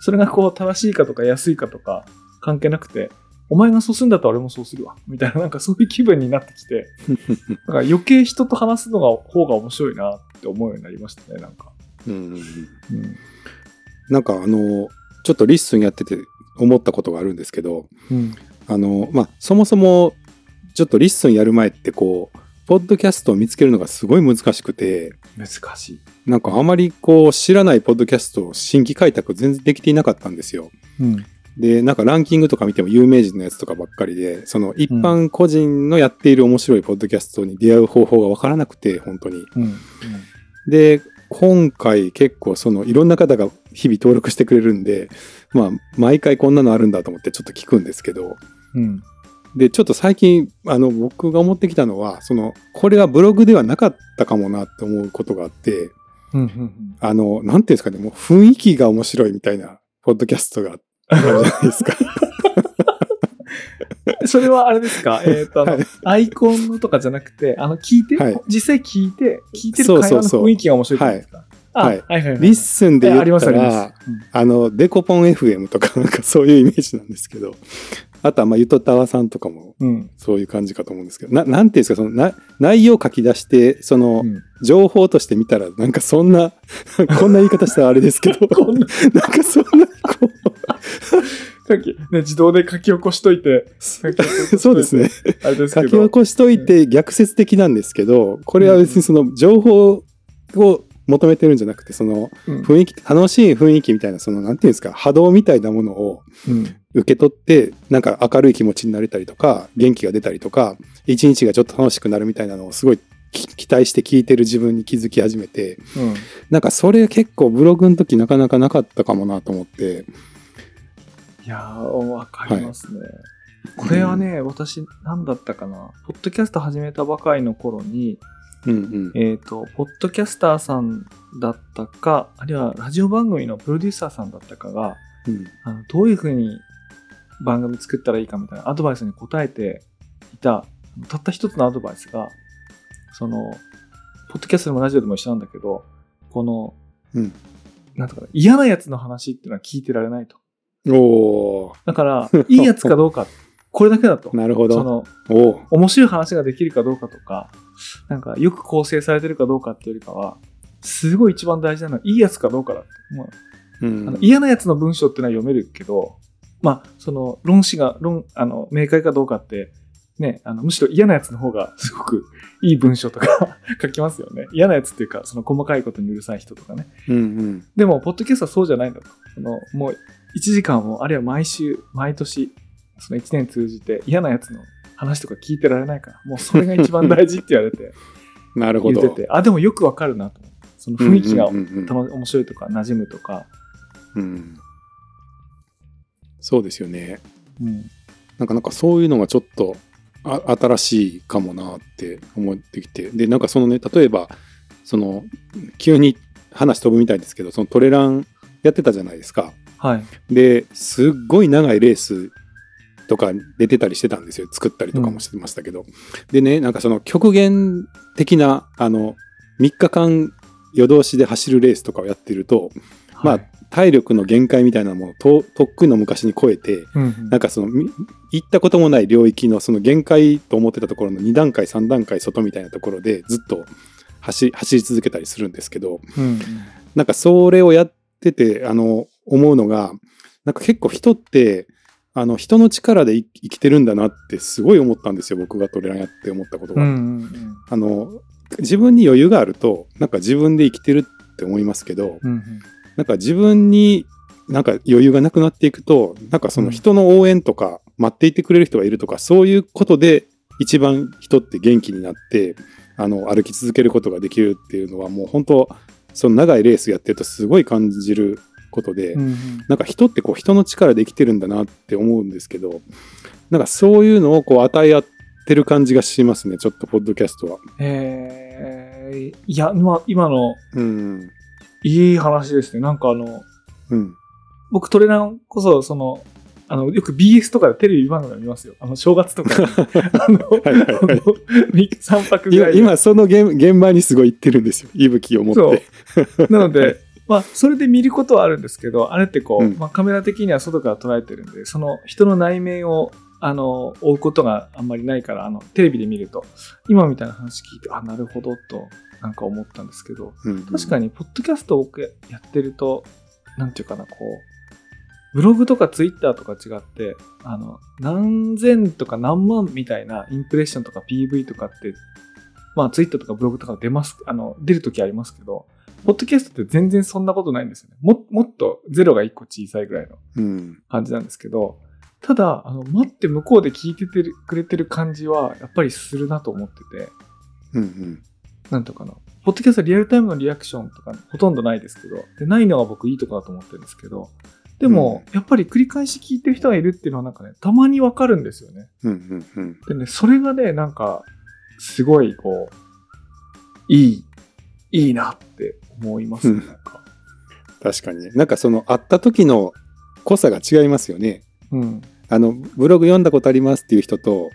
それがこう、正しいかとか安いかとか関係なくて、お前がそうするんだったら俺もそうするわ、みたいな、なんかそういう気分になってきて、なんか余計人と話すのが方が面白いなって思うようになりましたね、なんか。うんうんうんうん。なんかあの、ちょっと LISTEN やってて思ったことがあるんですけど、うん。あの、まあ、そもそも、ちょっと LISTEN やる前ってこう、ポッドキャストを見つけるのがすごい難しくて、難しい。なんかあまりこう知らないポッドキャストを新規開拓全然できていなかったんですよ。うん。で、なんかランキングとか見ても有名人のやつとかばっかりで、その一般個人のやっている面白いポッドキャストに出会う方法がわからなくて、本当に。うん。で、今回結構そのいろんな方が日々登録してくれるんで、まあ毎回こんなのあるんだと思ってちょっと聞くんですけど、うん。で、ちょっと最近、あの、僕が思ってきたのは、その、これはブログではなかったかもなって思うことがあって、うん。うん。あの、なんていうんですかね、もう雰囲気が面白いみたいな、ポッドキャストがあるじゃないですか。それはあれですか？えっ、と、あの、はいアイコンのとかじゃなくて、あの、聞いて、はい実際聞いて、聞いてる会話の雰囲気が面白いってことですかあはいはいはいはい。 LISTEN で言えありますったありますら、。あの、デコポン FM とかなんかそういうイメージなんですけど、あとはまあ、ゆとたわさんとかもうん。うん。そういう感じかと思うんですけど、ななんていうんですか、そのな内容書き出して、その、うん情報として見たら、なんかそんな、こんな言い方したらあれですけど、ななんかそんな、こ書き、ね、自動で書き起こしといて、そうですね。。書ど。き起こしといて逆説的なんですけど、これは別にその情報を求めてるんじゃなくて、そのうん雰囲気、楽しい雰囲気みたいな、そのなんていうんですか、波動みたいなものをうん。受け取って、なんか明るい気持ちになれたりとか、元気が出たりとか、一日がちょっと楽しくなるみたいなのをすごいき期待して聞いてる自分に気づき始めて、うん。なんかそれ結構ブログの時なかなかなかったかもなと思って、いやー、わかりますね。これはね、私、何だったかな。ポッドキャスト始めたばかりの頃に、うんうん。えっ、と、ポッドキャスターさんだったか、あるいはラジオ番組のプロデューサーさんだったかが、うんあのどういうふうに番組作ったらいいかみたいなアドバイスに答えていた、たった一つのアドバイスが、その、ポッドキャストでもラジオでも一緒なんだけど、この、うんなんとかな嫌なやつの話っていうのは聞いてられないと。おー、だから、いいやつかどうか、これだけだと。なるほど。その、面白い話ができるかどうかとか、なんか、よく構成されてるかどうかっていうよりかは、すごい一番大事なのは、いいやつかどうかだって。もううんあの嫌なやつの文章っていうのは読めるけど、まあ、その論旨が、論、あの、明快かどうかって、ね、あの、むしろ嫌なやつの方がすごくいい文章とか 書きますよね。嫌なやつっていうか、その細かいことにうるさい人とかね。うんうん。でも、ポッドキャストはそうじゃないんだと。その、もう、1時間も、あるいは毎週、毎年、その1年通じて嫌なやつの話とか聞いてられないから、もうそれが一番大事って言われて、なるほど。言ってて、あ、でもよくわかるなと。その雰囲気が面白いとか、馴染むとか、うんそうですよね。うん。なんかなんかそういうのがちょっとあ新しいかもなって思ってきて。で、なんかそのね、例えば、その、急に話飛ぶみたいですけど、そのトレランやってたじゃないですか。はい。で、すっごい長いレースとか出てたりしてたんですよ。作ったりとかもしてましたけど。でね、なんかその極限的な、あの、3日間夜通しで走るレースとかをやってると、まあはい、体力の限界みたいなものをととっくの昔に超えて、うんうんなんかそのみ行ったこともない領域のその限界と思ってたところの2段階3段階外みたいなところでずっと走走り続けたりするんですけどうんうんなんかそれをやっててあの思うのがなんか結構人ってあの人の力で生生きてるんだなってすごい思ったんですよ僕がトレランやって思ったことが。うんうんあの自分に余裕があるとなんか自分で生きてるって思いますけど、うんうん。なんか自分になんか余裕がなくなっていくと、なんかその人の応援とか、待っていてくれる人がいるとか、そういうことで一番人って元気になって、あの歩き続けることができるっていうのはもう本当その長いレースやってるとすごい感じることで、うんうんなんか人ってこう人の力で生きてるんだなって思うんですけどなんかそういうのをこう与え合ってる感じがしますねちょっとポッドキャストは。えー、いや、まあ、今のうんいい話ですね。なんかあの、うん僕トレランこそ、その、あの、よく BS とかでテレビ番組見ますよ。あの、正月とかに。あの、はいはいはい 3泊ぐ今らいで。今その現現場にすごい行ってるんですよ息吹を持って。なので、まあ、それで見ることはあるんですけど、あれってこう、うん。まあ、カメラ的には外から捉えてるんで、その人の内面を、あの、追うことがあんまりないから、あの、テレビで見ると、今みたいな話聞いて、あ、なるほど、と、なんか思ったんですけど、うん。確かに、ポッドキャストを僕やってると、なんていうかな、こう、ブログとかツイッターとか違って、あの、何千とか何万みたいなインプレッションとか PV とかって、まあツイッターとかブログとか出ます、あの、出るときありますけど、ポッドキャストって全然そんなことないんですよね。も、もっとゼロが1個小さいぐらいのうん。感じなんですけど、ただ、あの、待って向こうで聞いててるくれてる感じは、やっぱりするなと思ってて、うんうん。なんとかな。ポッドキャストはリアルタイムのリアクションとかほとんどないですけど、でないのが僕いいとこだと思ってるんですけど、でも、やっぱり繰り返し聞いてる人がいるっていうのはなんかね、たまにわかるんですよね。うんうんうん。でね、それがね、なんか、すごいこう、いい、いいなって思いますね、うんなんか。確かにねなんかその会った時の濃さが違いますよね。うん。あのブログ読んだことありますっていう人と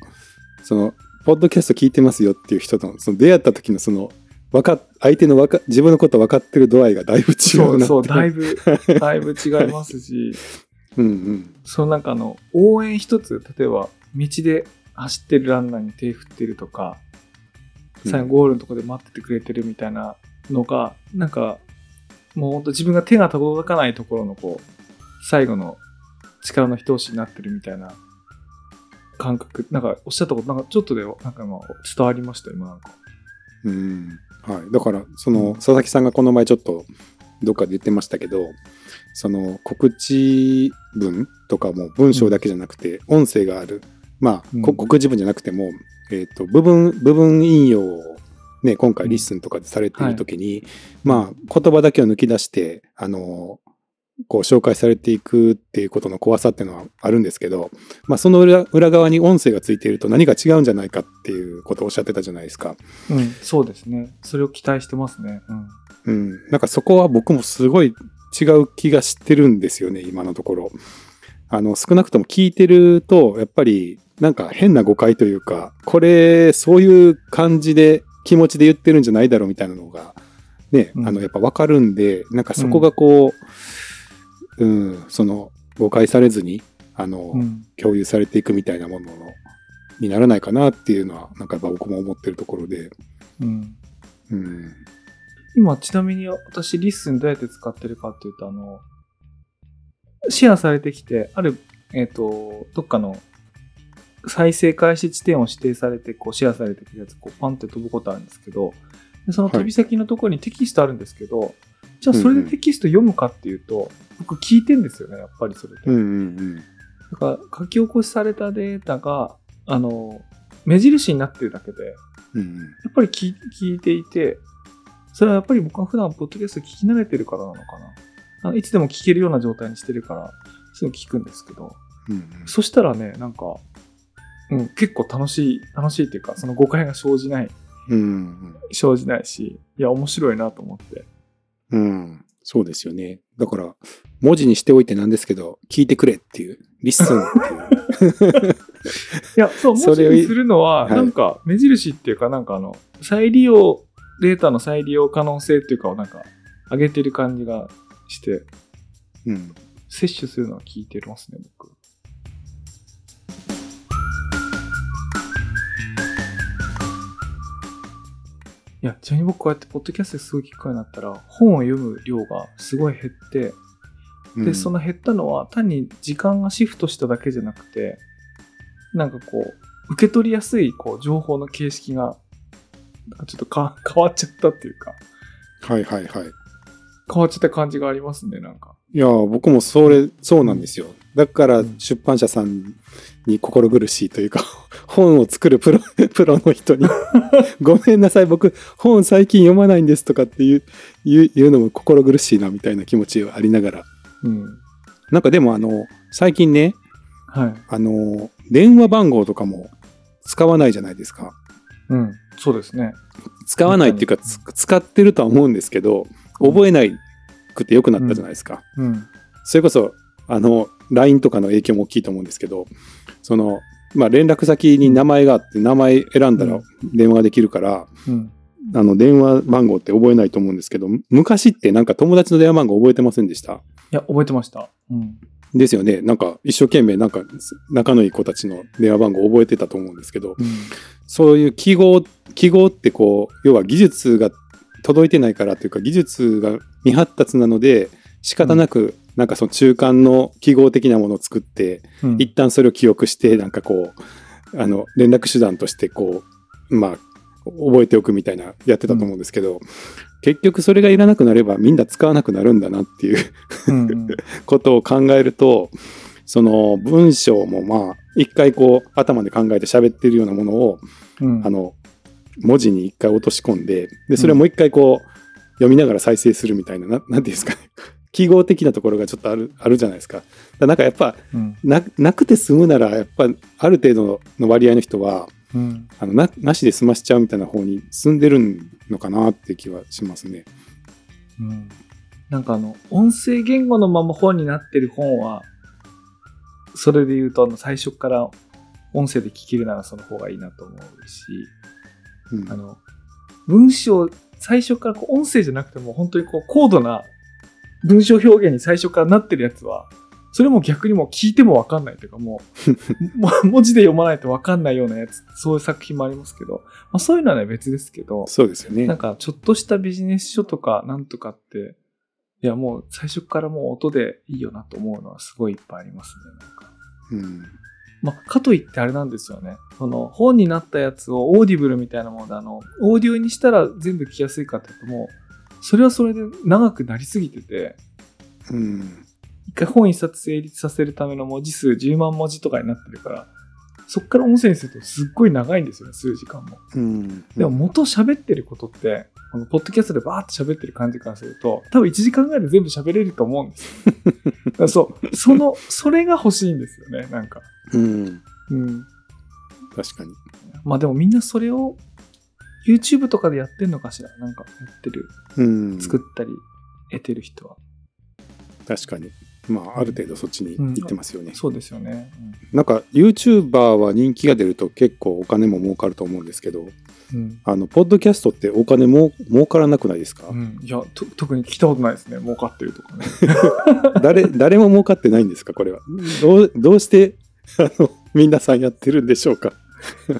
そのポッドキャスト聞いてますよっていう人とのその出会った時のそのわか相手のわか自分のこと分かってる度合いがだいぶ違なってそううそう、だいぶ、だいぶ違いますし、うんうんそのなんかあの、応援一つ、例えば、道で走ってるランナーに手振ってるとか、最後ゴールのとこで待っててくれてるみたいなのが、なんか、もう本当自分が手が届かないところのこう、最後の力の一押しになってるみたいな感覚、なんかおっしゃったこと、なんかちょっとで、なんかまあ伝わりました、今なんか。うん。はい、だからその佐々木さんがこの前ちょっとどっかで言ってましたけどその告知文とかも文章だけじゃなくて音声がある、まあ、告知文じゃなくても、えー、と部分部分引用を、ね、今回 LISTEN とかでされている時に、まあ言葉だけを抜き出してあのこう紹介されていくっていうことの怖さっていうのはあるんですけど、まあ、その裏裏側に音声がついていると何が違うんじゃないかっていうことをおっしゃってたじゃないですか。うん、そうですね。それを期待してますね。うん。うん、なんかそこは僕もすごい違う気がしてるんですよね今のところ。あの少なくとも聞いてるとやっぱりなんか変な誤解というかこれそういう感じで気持ちで言ってるんじゃないだろうみたいなのがね、うんあのやっぱ分かるんでなんかそこがこう、うんその誤解されずにあの、うん。共有されていくみたいなものにならないかなっていうのはなんかやっぱ僕も思ってるところで。うん。うん今、ちなみに私、 LISTEN どうやって使ってるかっていうと、あの、シェアされてきて、ある、えっ、と、どっかの再生開始地点を指定されて、こう、シェアされてくるやつ、こう、パンって飛ぶことあるんですけど、でその飛び先のところにテキストあるんですけど、じゃあそれでテキスト読むかっていうと、僕聞いてんですよね、やっぱりそれで。うんうんうん。だから書き起こしされたデータが、あの、目印になってるだけで、うんうん。やっぱり聞い聞いていて、それはやっぱり僕は普段ポッドキャスト聞き慣れてるからなのかな。いつでも聞けるような状態にしてるから、すぐ聞くんですけど、うん。そしたらね、なんか、うん、結構楽しい、楽しいっていうか、その誤解が生じない、うんうん生じないし、いや、面白いなと思って。うん、そうですよね。だから、文字にしておいてなんですけど、聞いてくれっていう、 LISTEN っていう。いや、そう、それを文字にするのは、はいなんか、目印っていうか、なんかあの、再利用、データの再利用可能性っていうかをなんか、上げてる感じがして、うん、摂取するのは聞いてますね、僕。いや、ちなみに僕こうやってポッドキャストですごい聞くようになったら、本を読む量がすごい減って、で、その減ったのは単に時間がシフトしただけじゃなくて、なんかこう、受け取りやすいこう情報の形式が、ちょっとか 変わっちゃったっていうか、はいはいはい。変わっちゃった感じがありますね、なんか。いや、僕もそれ、そうなんですよ。だからうん出版社さんに心苦しいというか、本を作るプロ、プロの人に、ごめんなさい、僕、本最近読まないんですとかっていう、いうのも心苦しいなみたいな気持ちはありながら。うん。なんかでもあの、最近ね、はい。あの、電話番号とかも使わないじゃないですか。うん。そうですね。使わないっていうか、つ使ってるとは思うんですけど、覚えないくてよくなったじゃないですか。うん。それこそ、あの、LINE とかの影響も大きいと思うんですけど、その、まあ、連絡先に名前があって、名前選んだら電話できるから、うん。あの、電話番号って覚えないと思うんですけど、昔ってなんか友達の電話番号覚えてませんでした？いや、覚えてました。うん。ですよね。なんか、一生懸命なんか、仲のいい子たちの電話番号覚えてたと思うんですけど、うん。そういう記号、記号ってこう、要は技術が届いてないからというか、技術が未発達なので、仕方なく、なんかその中間の記号的なものを作って、うん。一旦それを記憶して、なんかこう、あの、連絡手段としてこう、まあ、覚えておくみたいな、やってたと思うんですけど、結局それがいらなくなればみんな使わなくなるんだなっていううんうん。ことを考えると、その文章もまあ、一回こう頭で考えて喋ってるようなものを、うん。あの、文字に一回落とし込んで、で、それをもう一回こう、読みながら再生するみたいな、ななんていうんですかね。記号的なところがちょっとある、あるじゃないですか。だからなんかやっぱ、うんな、なくて済むなら、やっぱ、ある程度の割合の人は、うんあの、な、なしで済ましちゃうみたいな方に進んでるのかなって気はしますね。うんなんかあの、音声言語のまま本になってる本は、それで言うと、あの、最初から音声で聞けるならその方がいいなと思うし、うんあの、文章、最初からこう音声じゃなくても本当にこう高度な文章表現に最初からなってるやつは、それも逆にもう聞いてもわかんないというかもう、も文字で読まないとわかんないようなやつ、そういう作品もありますけど、まあそういうのはね別ですけど、そうですよね。なんかちょっとしたビジネス書とかなんとかって、いやもう最初からもう音でいいよなと思うのはすごいいっぱいありますね。なんかうん。まあ、かといってあれなんですよね。その本になったやつを Audible みたいなもので、あの、オーディオにしたら全部聞きやすいかっていうともう、それはそれで長くなりすぎてて、うん。一回本一冊成立させるための文字数10万文字とかになってるから、そっから音声にするとすっごい長いんですよね、数時間も。うん。でも元喋ってることって、このポッドキャストでバーって喋ってる感じからすると、多分1時間ぐらいで全部喋れると思うんですよ。だからそう、その、それが欲しいんですよね、なんか。うん。うん。確かに。まあでもみんなそれを YouTube とかでやってんのかしら？なんかやってる、うん。作ったり得てる人は。確かに。まあ、ある程度そっちに行ってますよね。そうですよね。なんか、YouTuber は人気が出ると結構お金も儲かると思うんですけど、うん。あの、ポッドキャストってお金も儲からなくないですか、うん。うん、いやと、特に聞いたことないですね。儲かってるとかね。誰、誰も儲かってないんですか？これは。どう、どうして、あの、皆さんやってるんでしょうか？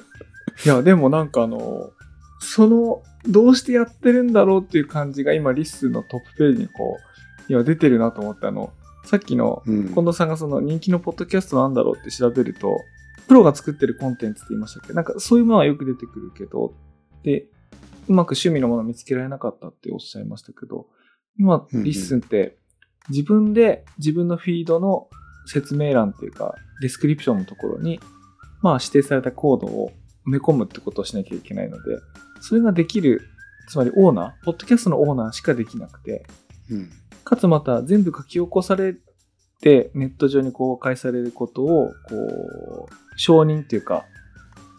いや、でもなんかあの、その、どうしてやってるんだろうっていう感じが今、 LISTEN のトップページにこう、いや、出てるなと思って、あの、さっきのうん。近藤さんがその人気のポッドキャストなんだろうって調べると、プロが作ってるコンテンツって言いましたっけ？なんかそういうものはよく出てくるけど、で、うまく趣味のものを見つけられなかったっておっしゃいましたけど、今、 LISTEN って自分で自分のフィードの説明欄っていうか、ディスクリプションのところに、まあ指定されたコードを埋め込むってことをしなきゃいけないので、それができる、つまりオーナー、ポッドキャストのオーナーしかできなくて、うん。かつまた全部書き起こされてネット上に公開されることをこう承認っていうか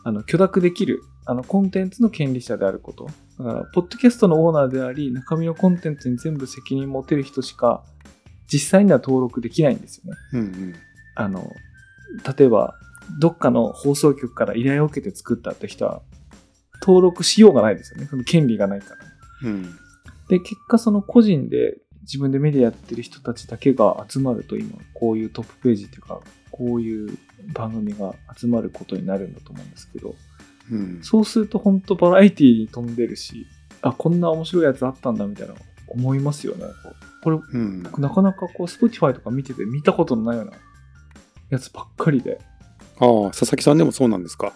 あの許諾できるあのコンテンツの権利者であることだからポッドキャストのオーナーであり中身のコンテンツに全部責任持てる人しか実際には登録できないんですよねうんうん。あの例えばどっかの放送局から依頼を受けて作ったって人は登録しようがないですよねその権利がないからうん。で、結果その個人で自分でメディアやってる人たちだけが集まると今、こういうトップページっていうか、こういう番組が集まることになるんだと思うんですけど、うん。そうすると本当バラエティに飛んでるし、あ、こんな面白いやつあったんだみたいな思いますよね。これ、うん。僕なかなかこう、Spotify とか見てて見たことのないようなやつばっかりで。ああ、佐々木さんでもそうなんですか？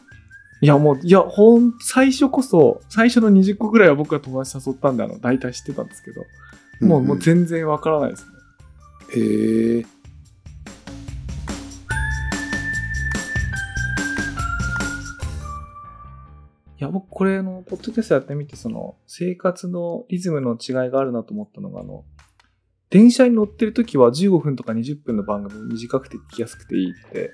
いや、もう、いや、ほん、最初こそ、最初の20個ぐらいは僕が友達誘ったんで、あの、大体知ってたんですけど、もう、うんうん、もう全然わからないですね。へえ。いや、僕、これ、の、ポッドキャストやってみて、その、生活のリズムの違いがあるなと思ったのが、あの、電車に乗ってる時は15分とか20分の番組短くて聞きやすくていいって、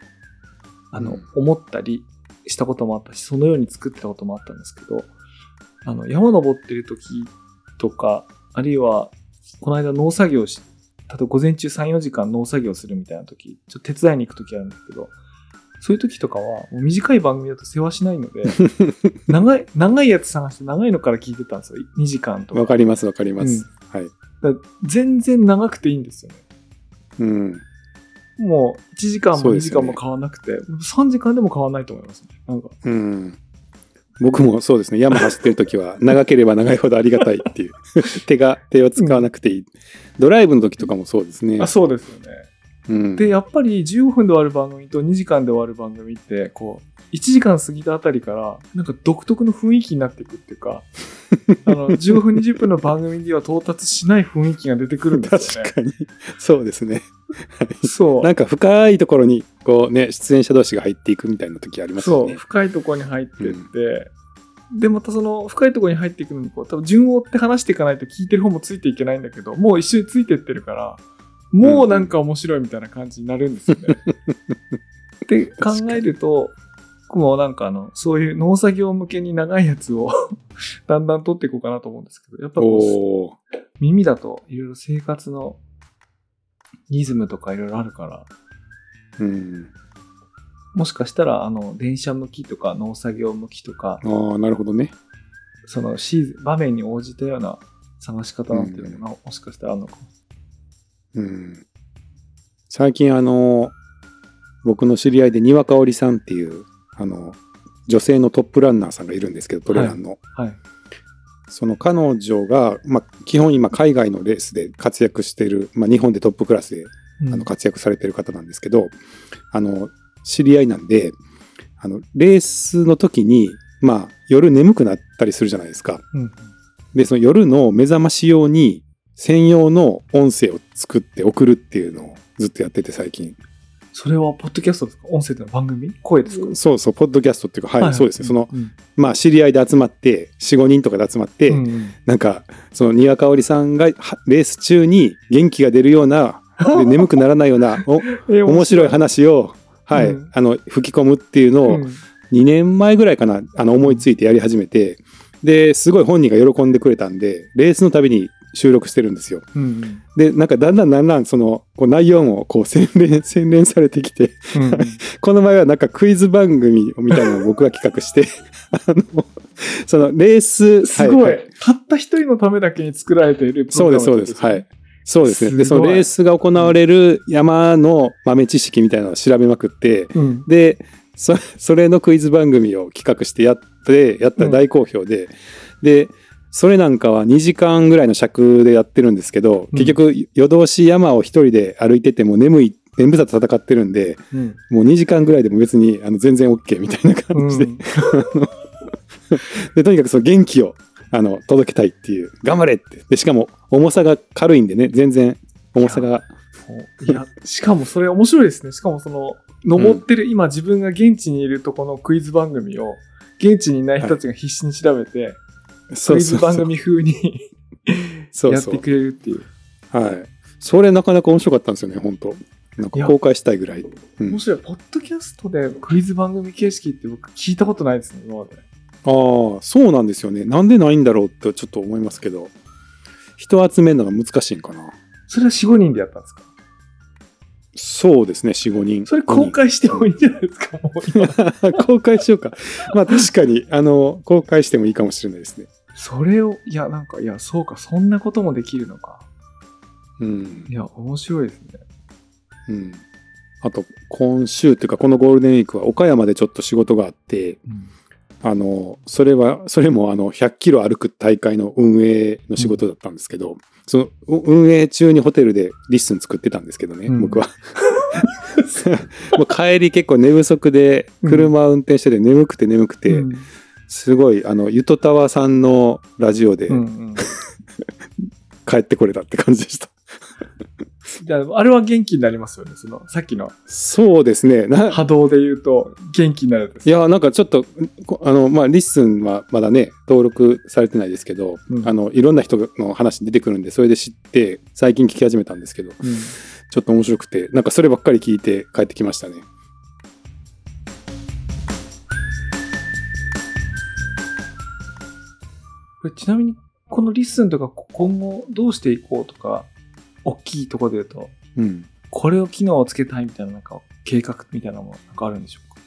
あの、思ったり、したこともあったし、そのように作ってたこともあったんですけど、あの、山登ってる時とか、あるいは、この間農作業し、例えば午前中3、4時間農作業するみたいな時、ちょっと手伝いに行く時あるんですけど、そういう時とかは、もう短い番組だと世話しないので、長い、長いやつ探して長いのから聞いてたんですよ。2時間とか。わかりますわかります。はい。だから全然長くていいんですよね。うん。もう1時間も2そうですよね時間も変わらなくて、3時間でも変わらないと思いますね。なんか、うん。僕もそうですね。山走ってる時は長ければ長いほどありがたいっていう。手が、手を使わなくていい。ドライブの時とかもそうですねあ、。そうですよね。うん。で、やっぱり15分で終わる番組と2時間で終わる番組って、こう、1時間過ぎたあたりから、なんか独特の雰囲気になっていくっていうか、あの、15分20分の番組では到達しない雰囲気が出てくるんですよね。確かに。そうですね。そう。なんか深いところに、こうね、出演者同士が入っていくみたいな時ありますよそう、ね。深いところに入ってって、で、またその深いところに入っていくのに、こう、多分順を追って話していかないと聞いてる方もついていけないんだけど、もう一緒についてってるから、もうなんか面白いみたいな感じになるんですよね。って考えると、僕もなんかあの、そういう農作業向けに長いやつを だんだん取っていこうかなと思うんですけど、やっぱこう耳だといろいろ生活のリズムとかいろいろあるから、ー。うん。もしかしたらあの、電車向きとか農作業向きとか、ああ、なるほどね。そのシーズン、場面に応じたような探し方なんていうのが、もしかしたらあるのかも。うん。最近あの、僕の知り合いで庭香織さんっていう、あの、女性のトップランナーさんがいるんですけど、トレランの。はい。その彼女が、まあ、基本今海外のレースで活躍している、まあ、日本でトップクラスでうんあの活躍されてる方なんですけど、あの、知り合いなんで、あの、レースの時に、まあ、夜眠くなったりするじゃないですか。うんで、その夜の目覚まし用に、専用の音声を作って送るっていうのをずっとやってて最近。それは、ポッドキャストですか？音声での番組？声ですか？そうそう、ポッドキャストっていうか、はい、そうですね。その、うんまあ、知り合いで集まって、4、5人とかで集まって、うんうん。なんか、その、庭香織さんがはレース中に元気が出るような、で眠くならないような、おえ面白い。話を、はい、うん。あの、吹き込むっていうのを、うん。2年前ぐらいかな、あの、思いついてやり始めて、で、すごい本人が喜んでくれたんで、レースのたびに収録してるんですよ。うんで、なんかだんだんだんだんその、こう内容もこう洗練、洗練されてきて、うん この前はなんかクイズ番組みたいなのを僕が企画して、あの、そのレース、すごい、ははたった一人のためだけに作られているプそうです、ログラムそうです。はい。そうですね。で、そのレースが行われる山の豆知識みたいなのを調べまくって、うんで、そそれのクイズ番組を企画してやって、やったら大好評で、で、それなんかは2時間ぐらいの尺でやってるんですけど、うん。結局夜通し山を一人で歩いてても眠い、眠さと戦ってるんで、うん。もう2時間ぐらいでも別にあの全然 OK みたいな感じで、うん。でとにかくその元気をあの届けたいっていう、頑張れって。で、しかも重さが軽いんでね、全然重さが、いや、しかもそれ面白いですね。しかもその、登ってる、今自分が現地にいるとこのクイズ番組を、現地にいない人たちが必死に調べて、クイズ番組風に。やってくれるっていう。はい。それなかなか面白かったんですよね、本当なんか公開したいぐらい。うん面白い。ポッドキャストでクイズ番組形式って僕聞いたことないですね、今まで。ああ、そうなんですよね。なんでないんだろうってちょっと思いますけど、人集めるのが難しいんかな。それは4、5人でやったんですか？そうですね、4、5人。それ公開してもいいんじゃないですか。公開しようか。まあ確かに、あの、公開してもいいかもしれないですね。それを、いや、なんか、いや、そうか、そんなこともできるのか。うんい。や、面白いですね。うん。あと、今週というか、このゴールデンウィークは岡山でちょっと仕事があって、あの、それは、それもあの、100キロ歩く大会の運営の仕事だったんですけど、そのう運営中にホテルで LISTEN 作ってたんですけどね、うん僕は。もう帰り結構寝不足で、車運転してて眠くて眠くて、うんすごい、あの、ゆとたわさんのラジオでうんうん帰ってこれたって感じでした。じゃああれは元気になりますよね。その、さっきのそうですね。な波動で言うと元気になるんですいや、なんかちょっと、こあの、まあ、 LISTEN はまだね、登録されてないですけど、うんあの、いろんな人の話出てくるんで、それで知って、最近聞き始めたんですけど、うんちょっと面白くて、なんかそればっかり聞いて帰ってきましたね。これちなみに、この LISTEN とか今後どうしていこうとか、大きいところで言うと、うん。これを機能をつけたいみたいななんか計画みたいなのもなんかあるんでしょうか？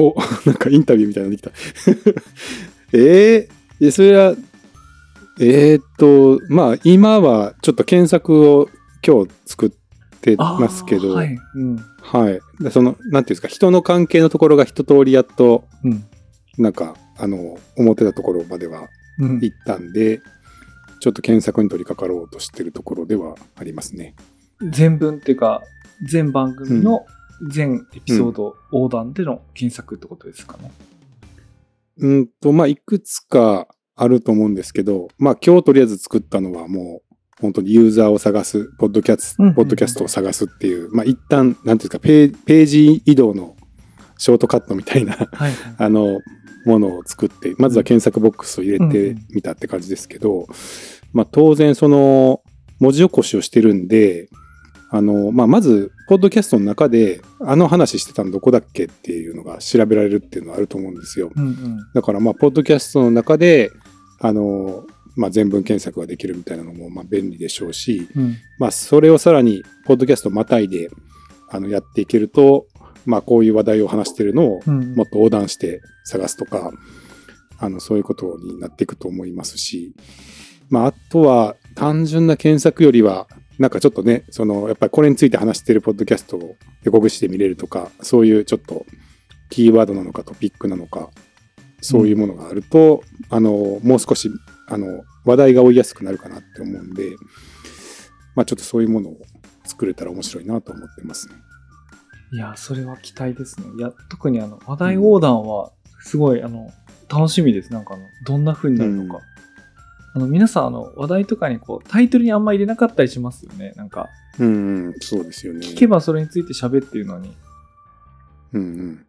お、なんかインタビューみたいなのできた。えー、いやそれは、えーっと、まあ、今はちょっと検索を今日作ってますけど、はい。うん。はい。でその、なんていうんですか、人の関係のところが一通りやっと、うん。なんか、あの、思ってたところまではうん行ったんで、ちょっと検索に取り掛かろうとしてるところではありますね。全文っていうか、全番組の全エピソード横断での検索ってことですかね。うんと、まあ、いくつかあると思うんですけど、まあ、今日とりあえず作ったのはもう、本当にユーザーを探す、ポッドキャスト、うんうんうんポッドキャストを探すっていう、まあ、一旦、なんていうか、ペーページ移動のショートカットみたいな、はいはい。あの、ものを作って、まずは検索ボックスを入れうんうてんみたって感じですけど、まあ、当然、その、文字起こしをしてるんで、あの、まあ、まず、ポッドキャストの中で、あの話してたのどこだっけっていうのが調べられるっていうのはあると思うんですよ。うんうん。だからまあ、ポッドキャストの中で、あの、まあ、全文検索ができるみたいなのもまあ便利でしょうし、うん。まあ、それをさらに、ポッドキャストまたいで、あの、やっていけると、まあ、こういう話題を話してるのをうん。もっと横断して探すとか、あの、そういうことになっていくと思いますし、まあ、あとは、単純な検索よりは、なんかちょっとね、その、やっぱりこれについて話してるポッドキャストを横串で見れるとか、そういうちょっと、キーワードなのかトピックなのか、そういうものがあると、あの、もう少し、あの、話題が追いやすくなるかなって思うんで、まあ、ちょっとそういうものを作れたら面白いなと思ってますね。いや、それは期待ですね。いや、特にあの、話題横断は、すごい、あの、楽しみです。なんかあの、どんな風になるのか。あの、皆さん、あの、話題とかにこう、タイトルにあんま入れなかったりしますよね。なんか、うん、うん、そうですよね。聞けばそれについて喋ってるのに、うんうん。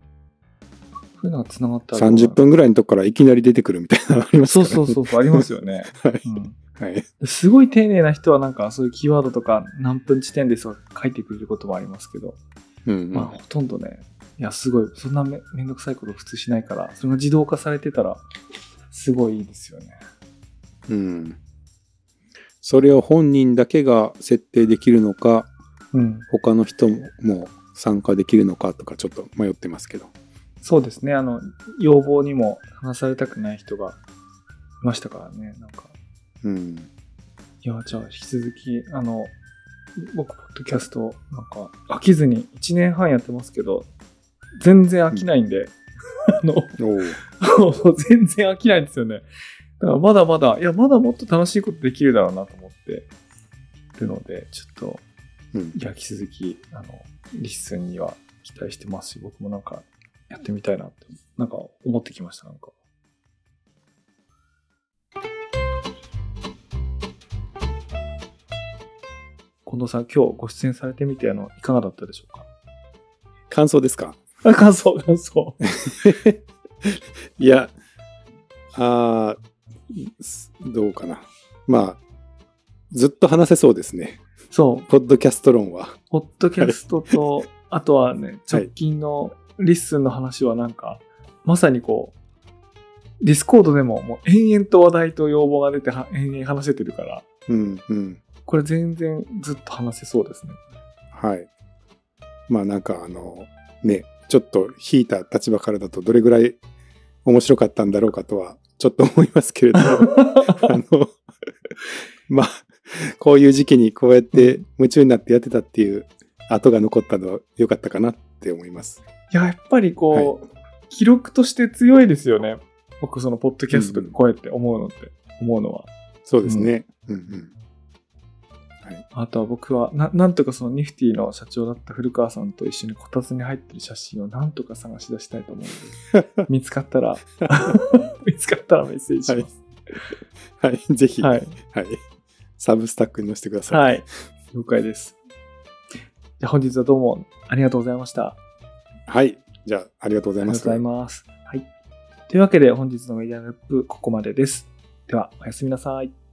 そういうのが繋がったら。30分ぐらいのとこからいきなり出てくるみたいなのありますそうね。そうそうそう、ありますよね。はいうんはい。すごい丁寧な人はなんかそういうキーワードとか何分地点ですとか書いてくれることもありますけど、うんうんまあほとんどね、いやすごい、そんなめめんどくさいこと普通しないから、それが自動化されてたらすごいいいですよね。うん。それを本人だけが設定できるのか、うん。他の人も参加できるのかとかちょっと迷ってますけど。そうですね、あの、要望にも話されたくない人がいましたからね、なんか。うん。いや、じゃあ引き続き、あの、僕、ポッドキャスト、なんか、飽きずに1年半やってますけど、全然飽きないんで、あの、全然飽きないんですよね。だからまだまだ、いや、まだもっと楽しいことできるだろうなと思ってるので、ちょっと、うん引き続き、あの、 LISTEN には期待してますし、僕もなんか、やってみたいなって、なんか思ってきました、なんか。近藤さん、今日ご出演されてみて、あの、いかがだったでしょうか？感想ですか？あ感想、感想。いや、あどうかな。まあ、ずっと話せそうですね。そう、ポッドキャスト論は。ポッドキャストと、あとはね、直近の LISTEN の話はなんか、まさにこう、 Discord でももう延々と話題と要望が出ては延々話せてるから、うんうん。これ全然ずっと話せそうですね。はい。まあなんかあの、ね、ちょっと引いた立場からだとどれぐらい面白かったんだろうかとはちょっと思いますけれども、あの、まあ、こういう時期にこうやって夢中になってやってたっていう後が残ったのは良かったかなって思います。いや、やっぱりこう、記録として強いですよね。僕、その、ポッドキャストでこうやって思うのって、思うのは。そうですね。うんうん。あとは僕はな、なんとかそのニフティの社長だった古川さんと一緒にこたつに入ってる写真をなんとか探し出したいと思うので、見つかったら、見つかったらメッセージします。はい、ぜひ、は、はいい。サブスタックに載せてください。はい。了解です。じゃあ本日はどうもありがとうございました。はい。じゃあ、ありがとうございます。ありがとうございます。はい。というわけで本日のメディアループここまでです。では、おやすみなさい。